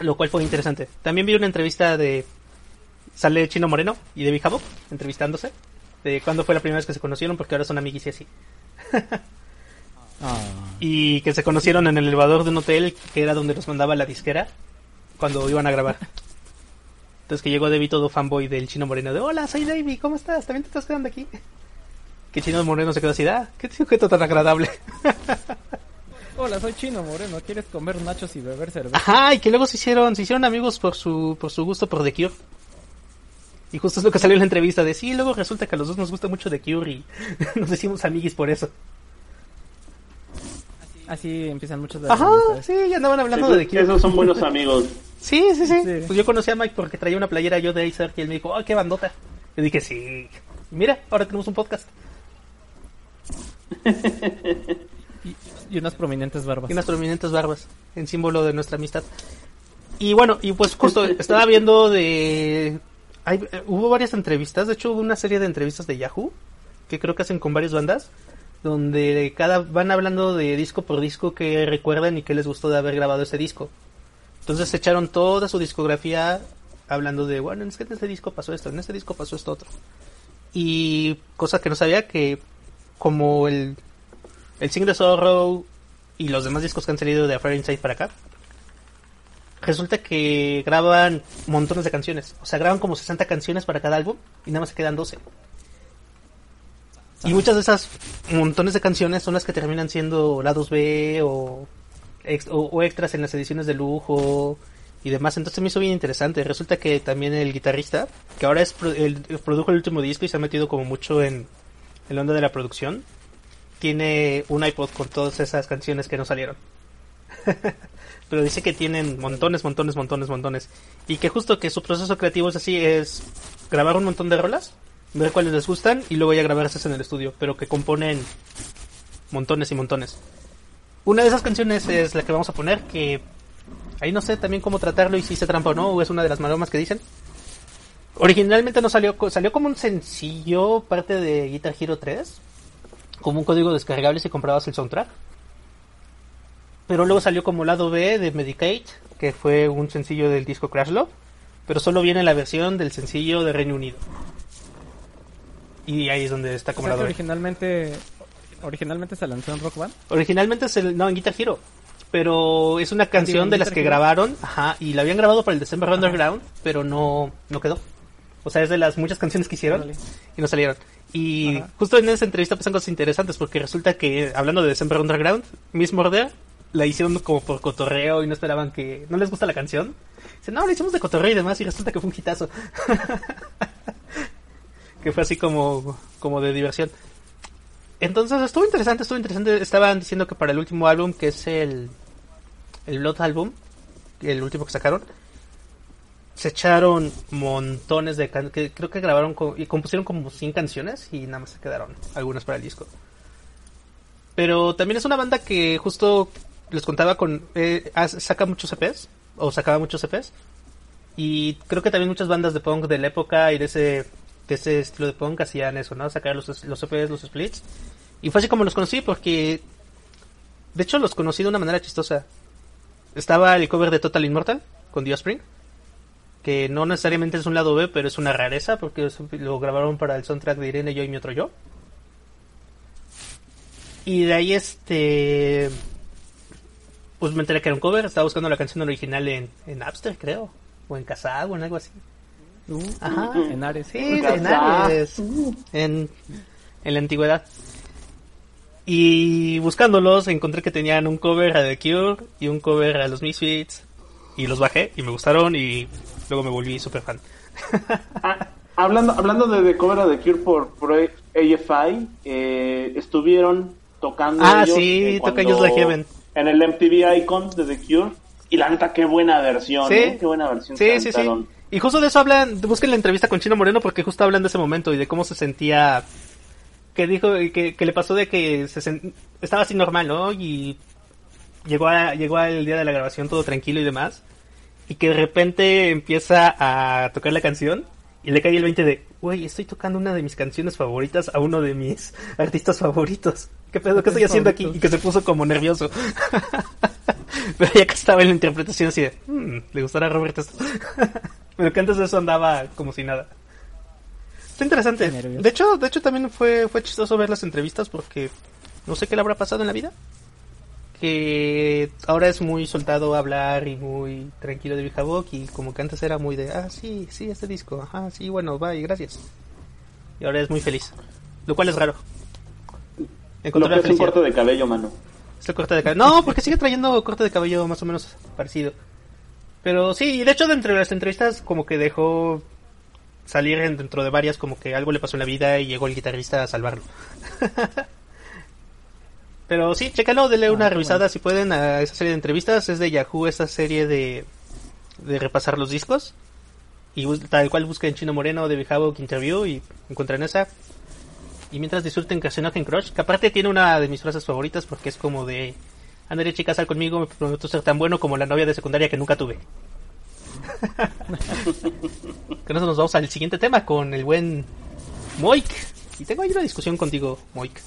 Lo cual fue interesante. También vi una entrevista de... Sale Chino Moreno y Debbie Havoc entrevistándose. De cuándo fue la primera vez que se conocieron porque ahora son amiguis y así. Ah. Y que se conocieron en el elevador de un hotel que era donde los mandaba la disquera cuando iban a grabar. Entonces que llegó Debbie todo fanboy del Chino Moreno de Hola, soy Debbie, ¿cómo estás? ¿También te estás quedando aquí? Que Chino Moreno se quedó así, ah, qué sujeto tan agradable. [laughs] Hola, soy Chino Moreno. ¿Quieres comer nachos y beber cerveza? Ajá, y que luego se hicieron, se hicieron amigos por su, por su gusto por The Cure. Y justo es lo que salió en la entrevista de sí, luego resulta que a los dos nos gusta mucho The Cure y [laughs] nos decimos amiguis por eso. Así empiezan muchas de las Ajá, amistades. sí, ya andaban hablando de The Cure. esos son buenos amigos. [laughs] Sí, sí, sí, Sí. Pues yo conocí a Mike porque traía una playera yo de Acer y él me dijo, ¡ay, qué bandota! Yo dije, sí. Mira, ahora tenemos un podcast. [laughs] Y unas prominentes barbas. Y unas prominentes barbas, en símbolo de nuestra amistad. Y bueno, y pues justo estaba viendo de... hay- eh, hubo varias entrevistas, de hecho hubo una serie de entrevistas de Yahoo, que creo que hacen con varias bandas, donde cada van hablando de disco por disco que recuerdan y que les gustó de haber grabado ese disco. Entonces echaron toda su discografía hablando de, bueno, es que en este disco pasó esto, en este disco pasó esto otro. Y cosa que no sabía que como el, el Single Sorrow y los demás discos que han salido de A Fire Inside para acá, resulta que graban montones de canciones. O sea, graban como 60 canciones para cada álbum y nada más se quedan 12. Y muchas de esas montones de canciones son las que terminan siendo lados B o, ex- o, o extras en las ediciones de lujo y demás. Entonces me hizo bien interesante. Resulta que también el guitarrista, que ahora es el, produjo el último disco y se ha metido como mucho en el onda de la producción, tiene un iPod con todas esas canciones que no salieron. [laughs] Pero dice que tienen montones, montones, montones, montones. Y que justo que su proceso creativo es así, es grabar un montón de rolas, ver cuáles les gustan y luego ya grabarse en el estudio. Pero que componen montones y montones. Una de esas canciones es la que vamos a poner, que ahí no sé también cómo tratarlo y si se trampa o no, o es una de las maromas que dicen. Originalmente no salió, salió como un sencillo, parte de Guitar Hero 3, como un código descargable si comprabas el soundtrack. Pero luego salió como lado B de Medicate, que fue un sencillo del disco Crash Love, pero solo viene la versión del sencillo de Reino Unido. Y ahí es donde está O como sea la que doble. originalmente, originalmente se lanzó en Rock Band. Originalmente es el, no, en Guitar Hero. Pero es una canción en de las Guitar que Hero. grabaron, ajá, y la habían grabado para el December Underground, pero no, no quedó. O sea, es de las muchas canciones que hicieron Órale. y no salieron. Y Ajá. justo en esa entrevista pasan cosas interesantes porque resulta que, hablando de December Underground, Miss Morder la hicieron como por cotorreo y no esperaban que... ¿No les gusta la canción? Dicen, no, la hicimos de cotorreo y demás y resulta que fue un hitazo. [laughs] que fue así como, como de diversión. Entonces estuvo interesante, estuvo interesante. Estaban diciendo que para el último álbum, que es el, el Blood Album, el último que sacaron, se echaron montones de can que creo que grabaron co- y compusieron como 100 canciones y nada más se quedaron algunas para el disco. Pero también es una banda que justo les contaba con eh, saca muchos EPs o sacaba muchos EPs y creo que también muchas bandas de punk de la época y de ese de ese estilo de punk hacían eso, ¿no? Sacar los los EPs, los splits. Y fue así como los conocí porque de hecho los conocí de una manera chistosa. Estaba el cover de Total Immortal con Dio Spring que no necesariamente es un lado B, pero es una rareza porque lo grabaron para el soundtrack de Irene Yo y mi otro yo. Y de ahí este pues me enteré que era un cover, estaba buscando la canción original en, en Napster, creo, o en Kazaa o en algo así. Uh, Ajá. En Ares. Sí, En. Ares, en, en la antigüedad. Y buscándolos encontré que tenían un cover a The Cure y un cover a los Misfits. Y los bajé y me gustaron y luego me volví súper fan. [laughs] Ah, hablando, hablando de The Cover of the Cure por, por AFI, eh, estuvieron tocando. Ah, ellos, sí, eh, toca ellos la Heaven. En el MTV Icons de The Cure. Y la neta, qué buena versión, Sí. ¿eh? Qué buena versión Sí, sí, sí. Y justo de eso hablan, busquen la entrevista con Chino Moreno porque justo hablan de ese momento y de cómo se sentía, que dijo, que, que le pasó de que se estaba así normal, ¿no? Y llegó a, llegó al día de la grabación todo tranquilo y demás. Y que de repente empieza a tocar la canción y le cae el 20 de, güey, estoy tocando una de mis canciones favoritas a uno de mis [laughs] artistas favoritos. ¿Qué pedo? ¿Qué estoy haciendo aquí? Y que se puso como nervioso. [laughs] Pero ya que estaba en la interpretación así de, "Hmm, ¿le gustará a Robert esto? [laughs] Pero que antes de eso andaba como si nada. Está interesante. De hecho, de hecho también fue, fue chistoso ver las entrevistas porque no sé qué le habrá pasado en la vida. Que ahora es muy soltado hablar y muy tranquilo de Bijabok y como que antes era muy de, ah, sí, sí, este disco, ajá, sí, bueno, bye, gracias. Y ahora es muy feliz. Lo cual es raro. Lo que es un corte de cabello, mano. Este corte de cabello. No, porque sigue trayendo corte de cabello más o menos parecido. Pero sí, de hecho dentro de las entrevistas como que dejó salir en- dentro de varias como que algo le pasó en la vida y llegó el guitarrista a salvarlo. [laughs] Pero sí, chécalo, denle una qué revisada si pueden a esa serie de entrevistas. Es de Yahoo esta serie de, de repasar los discos. Y tal cual busquen Chino Moreno de Bijabok Interview y encuentran esa. Y mientras disfruten Casinogen Crush, que aparte tiene una de mis frases favoritas porque es como de... Andaré chicas, sal conmigo, me prometo ser tan bueno como la novia de secundaria que nunca tuve. [laughs] Con eso nos vamos al siguiente tema con el buen Moik. Y tengo ahí una discusión contigo, Moik.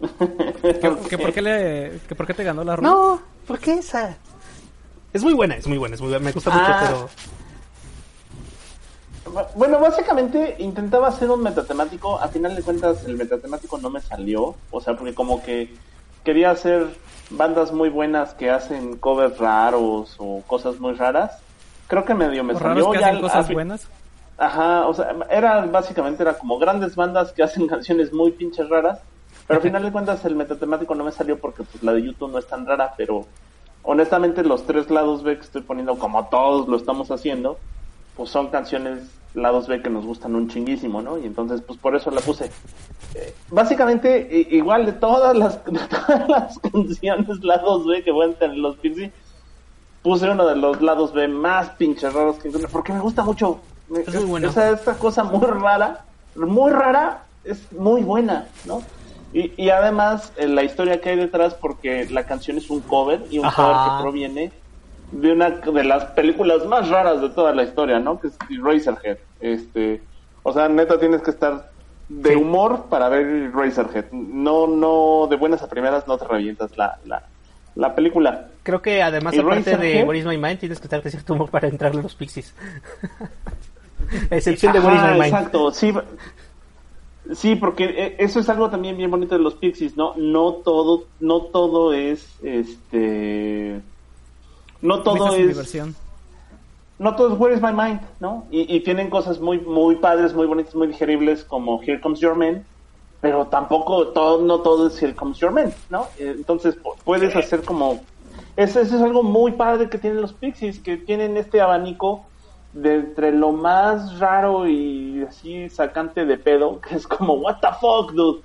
¿Que, [laughs] que por qué le, que por qué te ganó la ronda? No, ¿por qué esa? Es muy buena, es muy buena, es muy buena. Me gusta mucho, Ah. pero... Bueno, básicamente intentaba hacer un metatemático. A final de cuentas, el metatemático no me salió. O sea, porque como que quería hacer bandas muy buenas que hacen covers raros o cosas muy raras. Creo que medio me salió. que ya hacen cosas buenas. Ajá, o sea, era básicamente era como grandes bandas que hacen [laughs] canciones muy pinches raras. Pero al final de cuentas, el metatemático no me salió porque pues la de YouTube no es tan rara. Pero honestamente, los tres lados B que estoy poniendo, como todos lo estamos haciendo, pues son canciones lados B que nos gustan un chinguísimo, ¿no? Y entonces, pues por eso la puse. Eh, básicamente, igual de todas las, [laughs] de todas las canciones lados B que pueden tener los Pixies, puse uno de los lados B más pinches raros que encontré, porque me gusta mucho. Es muy bueno. Esa, esta cosa muy rara, muy rara, es muy buena, ¿no? Y, y además, eh, la historia que hay detrás, porque la canción es un cover, y un Ajá. cover que proviene de una de las películas más raras de toda la historia, ¿no? Que es Razorhead. Este, o sea, neta tienes que estar de Sí. humor para ver Razorhead. No, no, de buenas a primeras no te revientas la, la, la película. Creo que además, ¿Y aparte de Razorhead? What is My Mind, tienes que estar de cierto humor para entrarle a los Pixies. [laughs] Excepción de What is My Mind. exacto, sí. Sí, porque eh, eso es algo también bien bonito de los Pixies, ¿no? No todo, no todo es, este, no todo es, diversión. no todo es Where is my mind, ¿no? Y, y tienen cosas muy, muy padres, muy bonitas, muy digeribles como Here Comes Your Man, pero tampoco todo, no todo es Here Comes Your Man, ¿no? Eh, Entonces pu- puedes hacer como, eso, eso es algo muy padre que tienen los Pixies, que tienen este abanico de entre lo más raro y así sacante de pedo, [laughs] que es como, what the fuck, dude.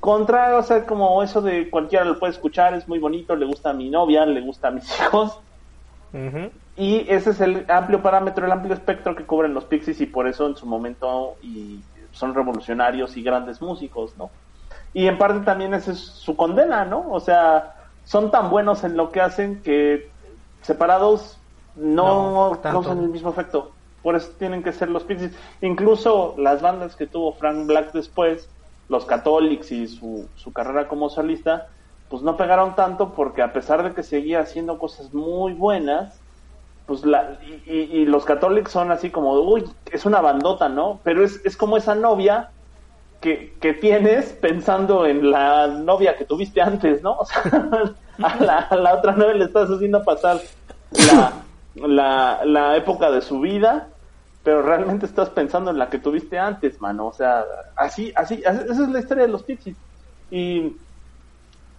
Contra, o sea, como eso de cualquiera lo puede escuchar, es muy bonito, le gusta a mi novia, le gusta a mis [laughs] hijos. Y ese es el amplio parámetro, el amplio espectro que cubren los Pixies y por eso en su momento y son revolucionarios y grandes músicos, ¿no? Y en parte también esa es su condena, ¿no? O sea, son tan buenos en lo que hacen que separados no, No, causan el mismo efecto. Por eso tienen que ser los Pixies. Incluso las bandas que tuvo Frank Black después, los Catholics y su, su carrera como solista, pues no pegaron tanto porque a pesar de que seguía haciendo cosas muy buenas, pues la, y, y- y los católicos son así como, uy, es una bandota, ¿no? Pero es, es como esa novia que, que tienes pensando en la novia que tuviste antes, ¿no? [laughs] O sea, a la, a la otra novia le estás haciendo pasar la, la, la época de su vida, pero realmente estás pensando en la que tuviste antes, mano. O sea, así, así, así- esa es la historia de los Pixies. Y,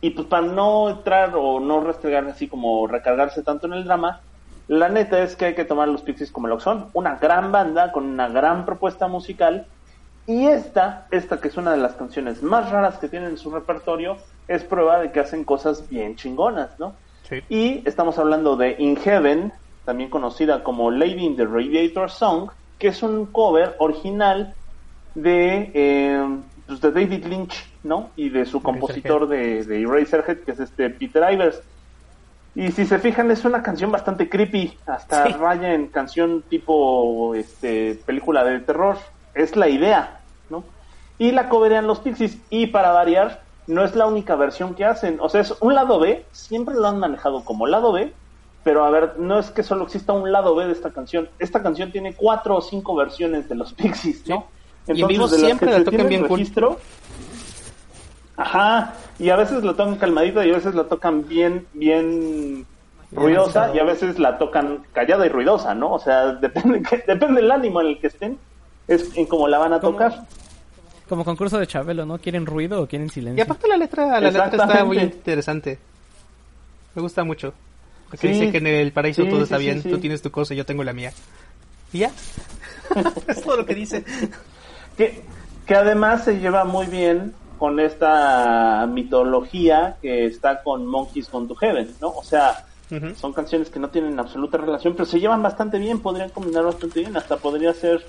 y pues para no entrar o no restregar así como recargarse tanto en el drama, la neta es que hay que tomar los Pixies como lo que son, una gran banda con una gran propuesta musical y esta, esta que es una de las canciones más raras que tienen en su repertorio, es prueba de que hacen cosas bien chingonas, ¿no? Sí. Y estamos hablando de In Heaven, también conocida como Lady in the Radiator Song, que es un cover original de, eh, pues, de David Lynch, ¿no? Y de su compositor de, de Eraserhead, que es este Peter Ivers. Y si se fijan, es una canción bastante creepy, hasta Sí. raya en canción tipo este película de terror. Es la idea, ¿no? Y la coverean los Pixies. Y para variar, no es la única versión que hacen. O sea, es un lado B, siempre lo han manejado como lado B, pero a ver, no es que solo exista un lado B de esta canción. Esta canción tiene cuatro o cinco versiones de los [laughs] Pixies, ¿no? Y en vivo de siempre la tocan bien cool. registro, Ajá, y a veces la tocan calmadita y a veces la tocan bien, bien ruidosa y a veces la tocan callada y ruidosa, ¿no? O sea, [laughs] depende, que- depende del ánimo en el que estén, es en cómo la van a ¿Cómo? tocar. Como concurso de Chabelo, ¿no? ¿Quieren ruido o quieren Y silencio? aparte la letra, la letra está muy interesante. Me gusta mucho. Porque Sí. dice que en el paraíso Sí, todo está bien, tú tienes tu cosa y yo tengo la mía. ¿Y ya? [laughs] es todo lo que dice. Que, que además se lleva muy bien con esta mitología que está con Monkeys Gone to Heaven, ¿no? O sea, Ujú. son canciones que no tienen absoluta relación, pero se llevan bastante bien, podrían combinar bastante bien, hasta podría ser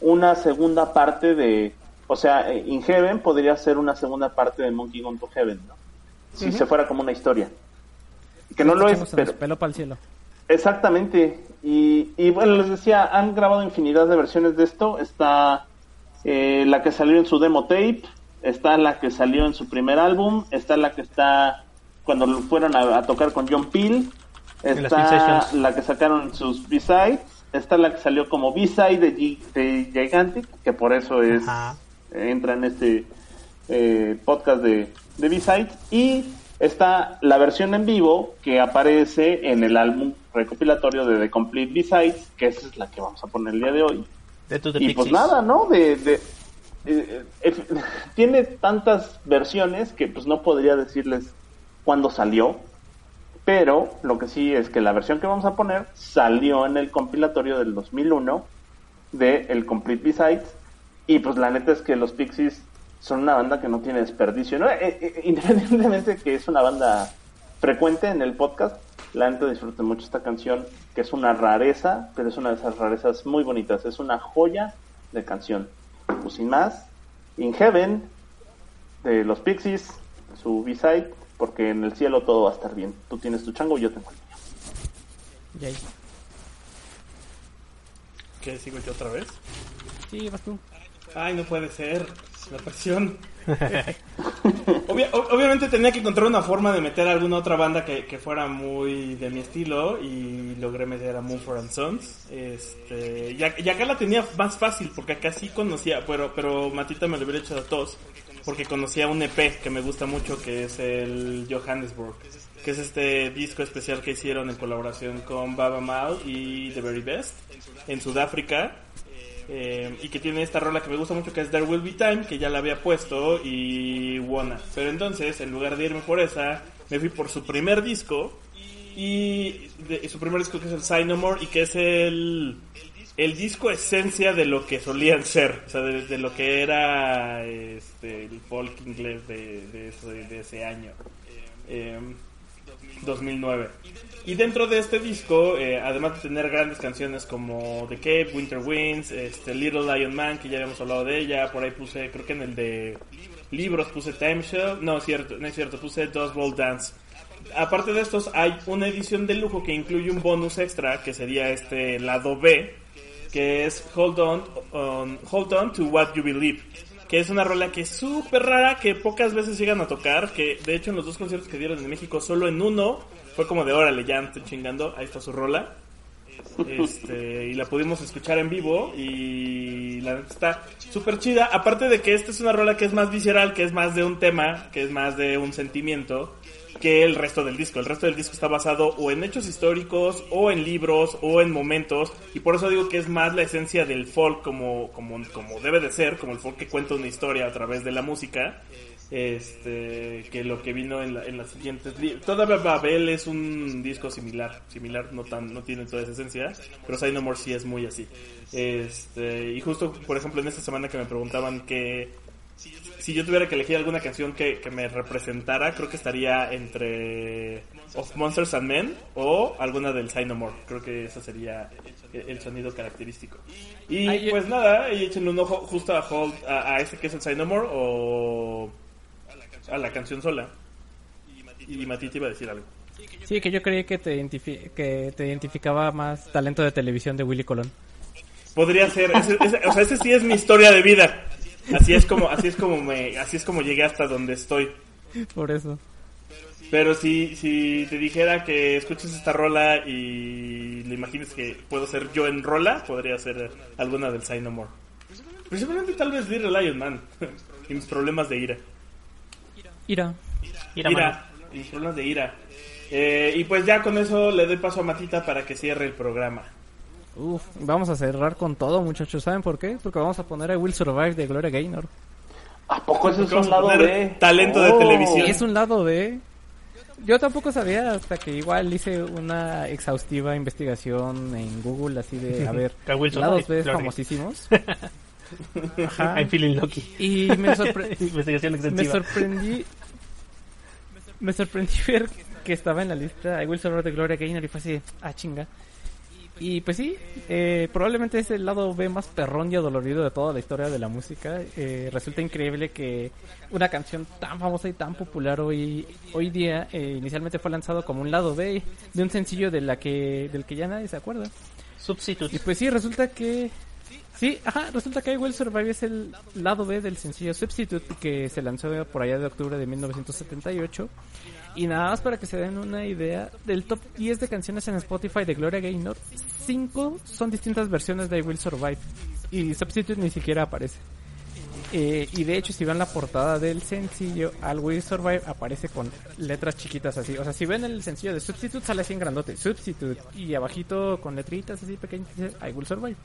una segunda parte de, o sea, eh, In Heaven podría ser una segunda parte de Monkey Gone to Heaven, ¿no? Si se fuera como una historia. Que no lo es, pero pelo para el cielo. Exactamente. Y, y bueno, les decía, han grabado infinidad de versiones de esto. Está eh, la que salió en su demo tape, está la que salió en su primer álbum, está la que está cuando lo fueron a, a tocar con John Peel, En las está la que sacaron sus B-Sides, está la que salió como B-Side de, de Gigantic, que por eso es Ajá. entra en este eh, podcast de, de B-Sides y está la versión en vivo que aparece en el álbum recopilatorio de The Complete B-Sides, que esa es la que vamos a poner el día de hoy. De y pues nada, ¿no? De, de- eh, eh, [laughs] tiene tantas versiones que pues no podría decirles cuándo salió, pero lo que sí es que la versión que vamos a poner salió en el compilatorio del 2001 de el Complete B-Sides y pues la neta es que los Pixies son una banda que no tiene desperdicio, ¿no? Eh, eh, independientemente que es una banda frecuente en el podcast, la neta disfruté mucho esta canción, que es una rareza, pero es una de esas rarezas muy bonitas, es una joya de canción. Pues sin más, In Heaven, de los Pixies, su B-side, porque en el cielo todo va a estar bien. Tú tienes tu chango y yo tengo el mío. Yay. ¿Qué sigo yo otra vez? Sí, vas tú. Ay, no puede ser. La presión. obviamente tenía que encontrar una forma de meter alguna otra banda que, que, fuera muy de mi estilo y logré meter a Moonford and Sons. Este, y, acá la tenía más fácil porque acá sí conocía, pero, pero Matita me lo hubiera hecho a todos porque conocía un EP que me gusta mucho que es el Johannesburg, que es este disco especial que hicieron en colaboración con Baba Mal y The Very Best en Sudáfrica eh, y que tiene esta rola que me gusta mucho que es There Will Be Time, que ya la había puesto, y Wanna. Pero entonces, en lugar de irme por esa, me fui por su primer disco, y su primer disco que es el Sign No More, y que es el, el disco esencia de lo que solían ser, o sea, de, lo que era este, el folk inglés de, de, ese, año. 2009. Eh, y dentro de este disco, eh, además de tener grandes canciones como The Cape, Winter Winds, este, Little Lion Man, que ya habíamos hablado de ella, por ahí puse, creo que en el de libros puse Time Show, no es cierto, no es cierto, puse Dust Bowl Dance. Aparte de estos, hay una edición de lujo que incluye un bonus extra, que sería este lado B, que es Hold On, Hold On to What You Believe que es una rola que es súper rara, que pocas veces llegan a tocar, que de hecho en los dos conciertos que dieron en México, solo en uno fue como de órale, ya estoy chingando, ahí está su rola. Este, y la pudimos escuchar en vivo y la neta está súper chida. Aparte de que esta es una rola que es más visceral, que es más de un tema, que es más de un sentimiento que el resto del disco. El resto del disco está basado o en hechos históricos, o en libros, o en momentos. Y por eso digo que es más la esencia del folk como, como, como debe de ser, como el folk que cuenta una historia a través de la música este que lo que vino en, la, en las siguientes todavía Babel es un disco similar similar no tan no tiene toda esa esencia pero Say No More sí es muy así este y justo por ejemplo en esta semana que me preguntaban que si yo tuviera que elegir alguna canción que, que me representara creo que estaría entre Of Monsters and Men o alguna del Say No More creo que ese sería el sonido característico y pues nada y echen un ojo justo a Hold a, a ese que es el Say No More o a la canción sola. Y Mati te iba a decir algo. Sí, que yo creí que te, que te identificaba más talento de televisión de Willy Colón. Podría ser, o sea, ese sí es mi historia de vida. Así es como, así es como me, así es como llegué hasta donde estoy. Por eso. Pero si, si te dijera que escuches esta rola y le imagines que puedo ser yo en rola, podría ser alguna del Sign No More. Principalmente tal vez Little Lion Man [laughs] y mis problemas de ira. Ira. Ira. Ira. problemas de ira. Eh, y pues ya con eso le doy paso a Matita para que cierre el programa. Uf, vamos a cerrar con todo, muchachos. ¿Saben por qué? Porque vamos a poner a Will Survive de Gloria Gaynor. ¿A poco eso es un lado B? Talento de oh. televisión. Es un lado B. Yo tampoco sabía hasta que igual hice una exhaustiva investigación en Google así de, a ver, [laughs] lados B famosísimos. [laughs] Ajá. I'm feeling lucky. Y me, [laughs] me sorprendí. Me sorprendí ver que estaba en la lista I Will Survive de Gloria Gaynor y fue así, ah chinga. Y pues sí, eh, probablemente es el lado B más perrón y adolorido de toda la historia de la música. Eh, resulta increíble que una canción tan famosa y tan popular hoy hoy día eh, inicialmente fue lanzado como un lado B de un sencillo de la que del que ya nadie se acuerda. Substitute. Y pues sí, resulta que Sí, ajá, resulta que I Will Survive es el lado B del sencillo Substitute que se lanzó por allá de octubre de 1978. Y nada más para que se den una idea, del top 10 de canciones en Spotify de Gloria Gaynor, 5 son distintas versiones de I Will Survive. Y Substitute ni siquiera aparece. Eh, y de hecho, si ven la portada del sencillo, I Will Survive aparece con letras chiquitas así. O sea, si ven el sencillo de Substitute, sale así en grandote. Substitute. Y abajito con letritas así pequeñas, I Will Survive.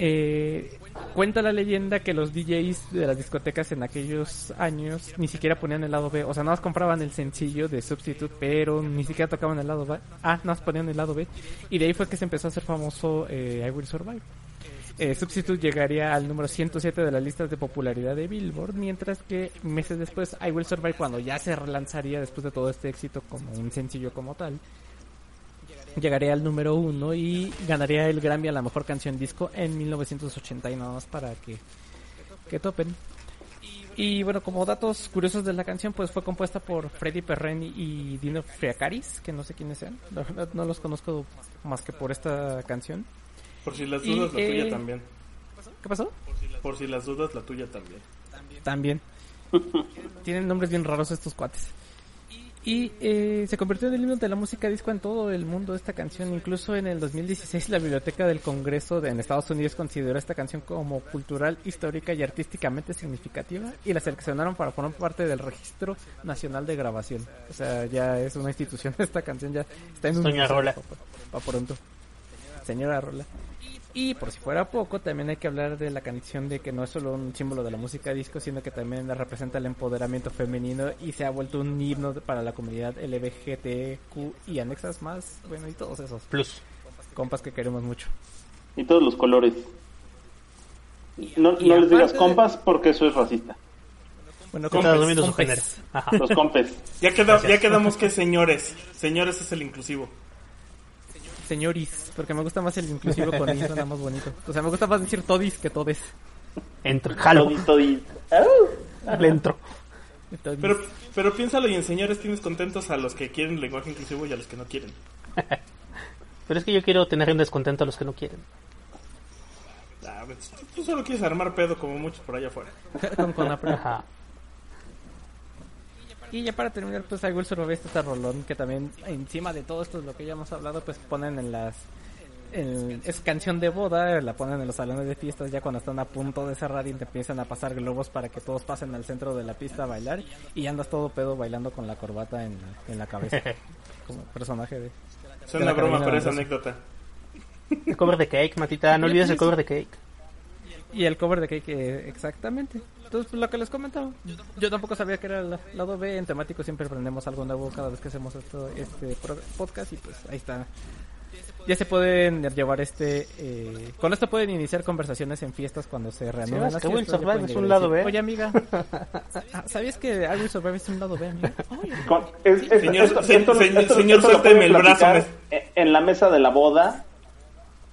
Eh, cuenta la leyenda que los DJs de las discotecas en aquellos años ni siquiera ponían el lado B, o sea, nada más compraban el sencillo de Substitute, pero ni siquiera tocaban el lado B. Ah, nada más ponían el lado B. Y de ahí fue que se empezó a hacer famoso eh, I Will Survive. Eh, Substitute llegaría al número 107 de las listas de popularidad de Billboard, mientras que meses después I Will Survive, cuando ya se relanzaría después de todo este éxito como un sencillo como tal, [laughs] llegaría al número uno y ganaría el Grammy a la mejor canción disco en 1989 para que, que topen. Y bueno, como datos curiosos de la canción, pues fue compuesta por Freddy Perreni y Dino Friacaris, que no sé quiénes sean, no los conozco más que por esta canción. Por si las dudas, la tuya eh, también. ¿Qué pasó? Por si las dudas, la tuya también. También. [laughs] Tienen nombres bien raros estos cuates. Y eh, se convirtió en el himno de la música disco en todo el mundo esta canción. Incluso en el 2016 la Biblioteca del Congreso de, en Estados Unidos consideró esta canción como cultural, histórica y artísticamente significativa y la seleccionaron para formar parte del Registro Nacional de Grabación. O sea, ya es una institución [laughs] esta canción, ya está en un... Doña Rola. Pa, pronto. Señora Rola. Y por si fuera poco, también hay que hablar de la canción de que no es solo un símbolo de la música disco, sino que también representa el empoderamiento femenino y se ha vuelto un himno para la comunidad LGBTQ y anexas más, bueno, y todos esos. Plus. Compas que queremos mucho. Y todos los colores. No, no les digas compas porque eso es racista. Bueno, Compes, compes, su compes. género. Ajá. Los compes. Ya, queda- ya quedamos que señores. Señores es el inclusivo. Señoris, porque me gusta más el inclusivo con i, suena más bonito. O sea, me gusta más decir todis que todes. Entro. Jalo. Todis, todis. Le entro. Todis. Pero, pero piénsalo y en señores tienes contentos a los que quieren lenguaje inclusivo y a los que no quieren. [laughs] Pero es que yo quiero tener un descontento a los que no quieren. Ah, pues, tú solo quieres armar pedo como muchos por allá afuera. [laughs] con Conapre. Ajá. Y ya para terminar, pues I Will Survive este rolón que también encima de todo esto de lo que ya hemos hablado, pues ponen en las... en- es canción de boda, la ponen en los salones de fiestas ya cuando están a punto de cerrar y te empiezan a pasar globos para que todos pasen al centro de la pista a bailar y andas todo pedo bailando con la corbata en, la- en la cabeza. [laughs] como personaje de... Es una broma, pero es anécdota. El cover de Cake, Matita. No olvides el cover de Cake. Y el cover de Cake, eh, exactamente. Entonces, pues, lo que les comentaba. Yo tampoco sabía que era el lado B. En temático siempre aprendemos algo nuevo cada vez que hacemos esto, este pro- podcast. Y pues ahí está. Ya se pueden llevar este. Eh, con esto pueden iniciar conversaciones en fiestas cuando se reanudan ¿Sabes las fiestas, es un lado B? Oye, amiga. [laughs] ah, ¿Sabías que I Will Survive es un lado B, amiga? Señor- suélteme el brazo, En la mesa de la boda,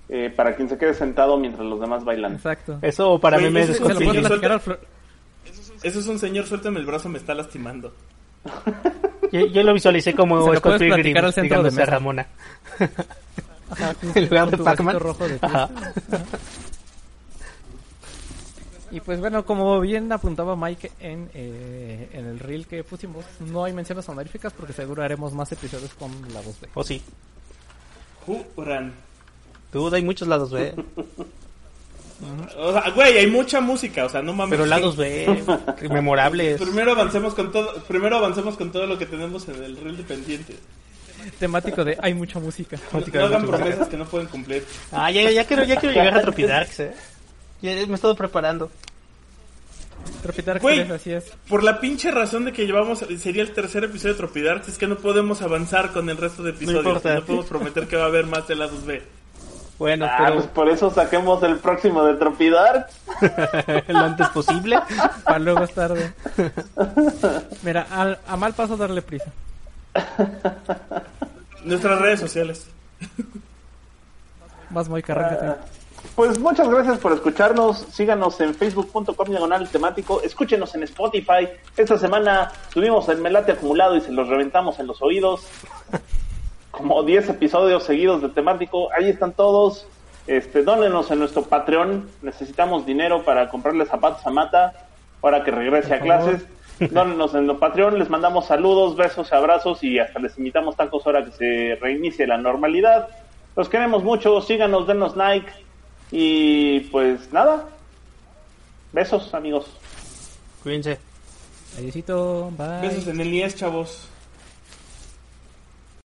eh, para quien se quede sentado mientras los demás bailan. Exacto. Eso para memes ese es Eso es un señor, suéltame el brazo, me está lastimando. [laughs] Yo, yo lo visualicé como Se lo Scott puedes Pilgrim, platicar al centro de digándose a mesa. Ramona. Ajá, En lugar con de tu Pac-Man. vasito rojo de Ajá. Y pues bueno, como bien apuntaba Mike en, eh, en el reel que pusimos, no hay menciones honoríficas porque seguro haremos más episodios con la voz B. O sí. Juran. Duda, hay muchos lados B. [laughs] O sea, güey, hay mucha música, o sea, no mames. Pero lados B, [laughs] memorables. Primero avancemos con todo, primero avancemos con todo lo que tenemos en el reel de pendientes. Temático de hay mucha música. No, no hagan promesas que no pueden cumplir. Ah, ya, ya, quiero, ya quiero llegar a Tropidarks, [laughs] eh. Ya me he estado preparando. Tropitar Güey. así es. Por la pinche razón de que llevamos, sería el tercer episodio de Tropidarks, es que no podemos avanzar con el resto de episodios. No, importa. podemos prometer que va a haber más de lados B. Bueno, Ah, pero pues por eso saquemos el próximo de Tropidar. [laughs] lo antes posible. Para luego es tarde. [laughs] Mira, al- a mal paso darle prisa. Nuestras redes sociales. [laughs] Más muy carrete. Pues muchas gracias por escucharnos. Síganos en facebook.com diagonal temático. Escúchenos en Spotify. Esta semana subimos el melate acumulado y se los reventamos en los oídos. Como 10 episodios seguidos de temático. Ahí están todos. Este, dónenos en nuestro Patreon. Necesitamos dinero para comprarle zapatos a Mata. Ahora que regrese a clases. Dónenos en nuestro Patreon. Les mandamos saludos, besos, abrazos y hasta les invitamos tacos ahora que se reinicie la normalidad. Los queremos mucho. Síganos, denos like. Y pues nada. Besos, amigos. Cuídense. Adiósito, bye. Besos en el IES, chavos.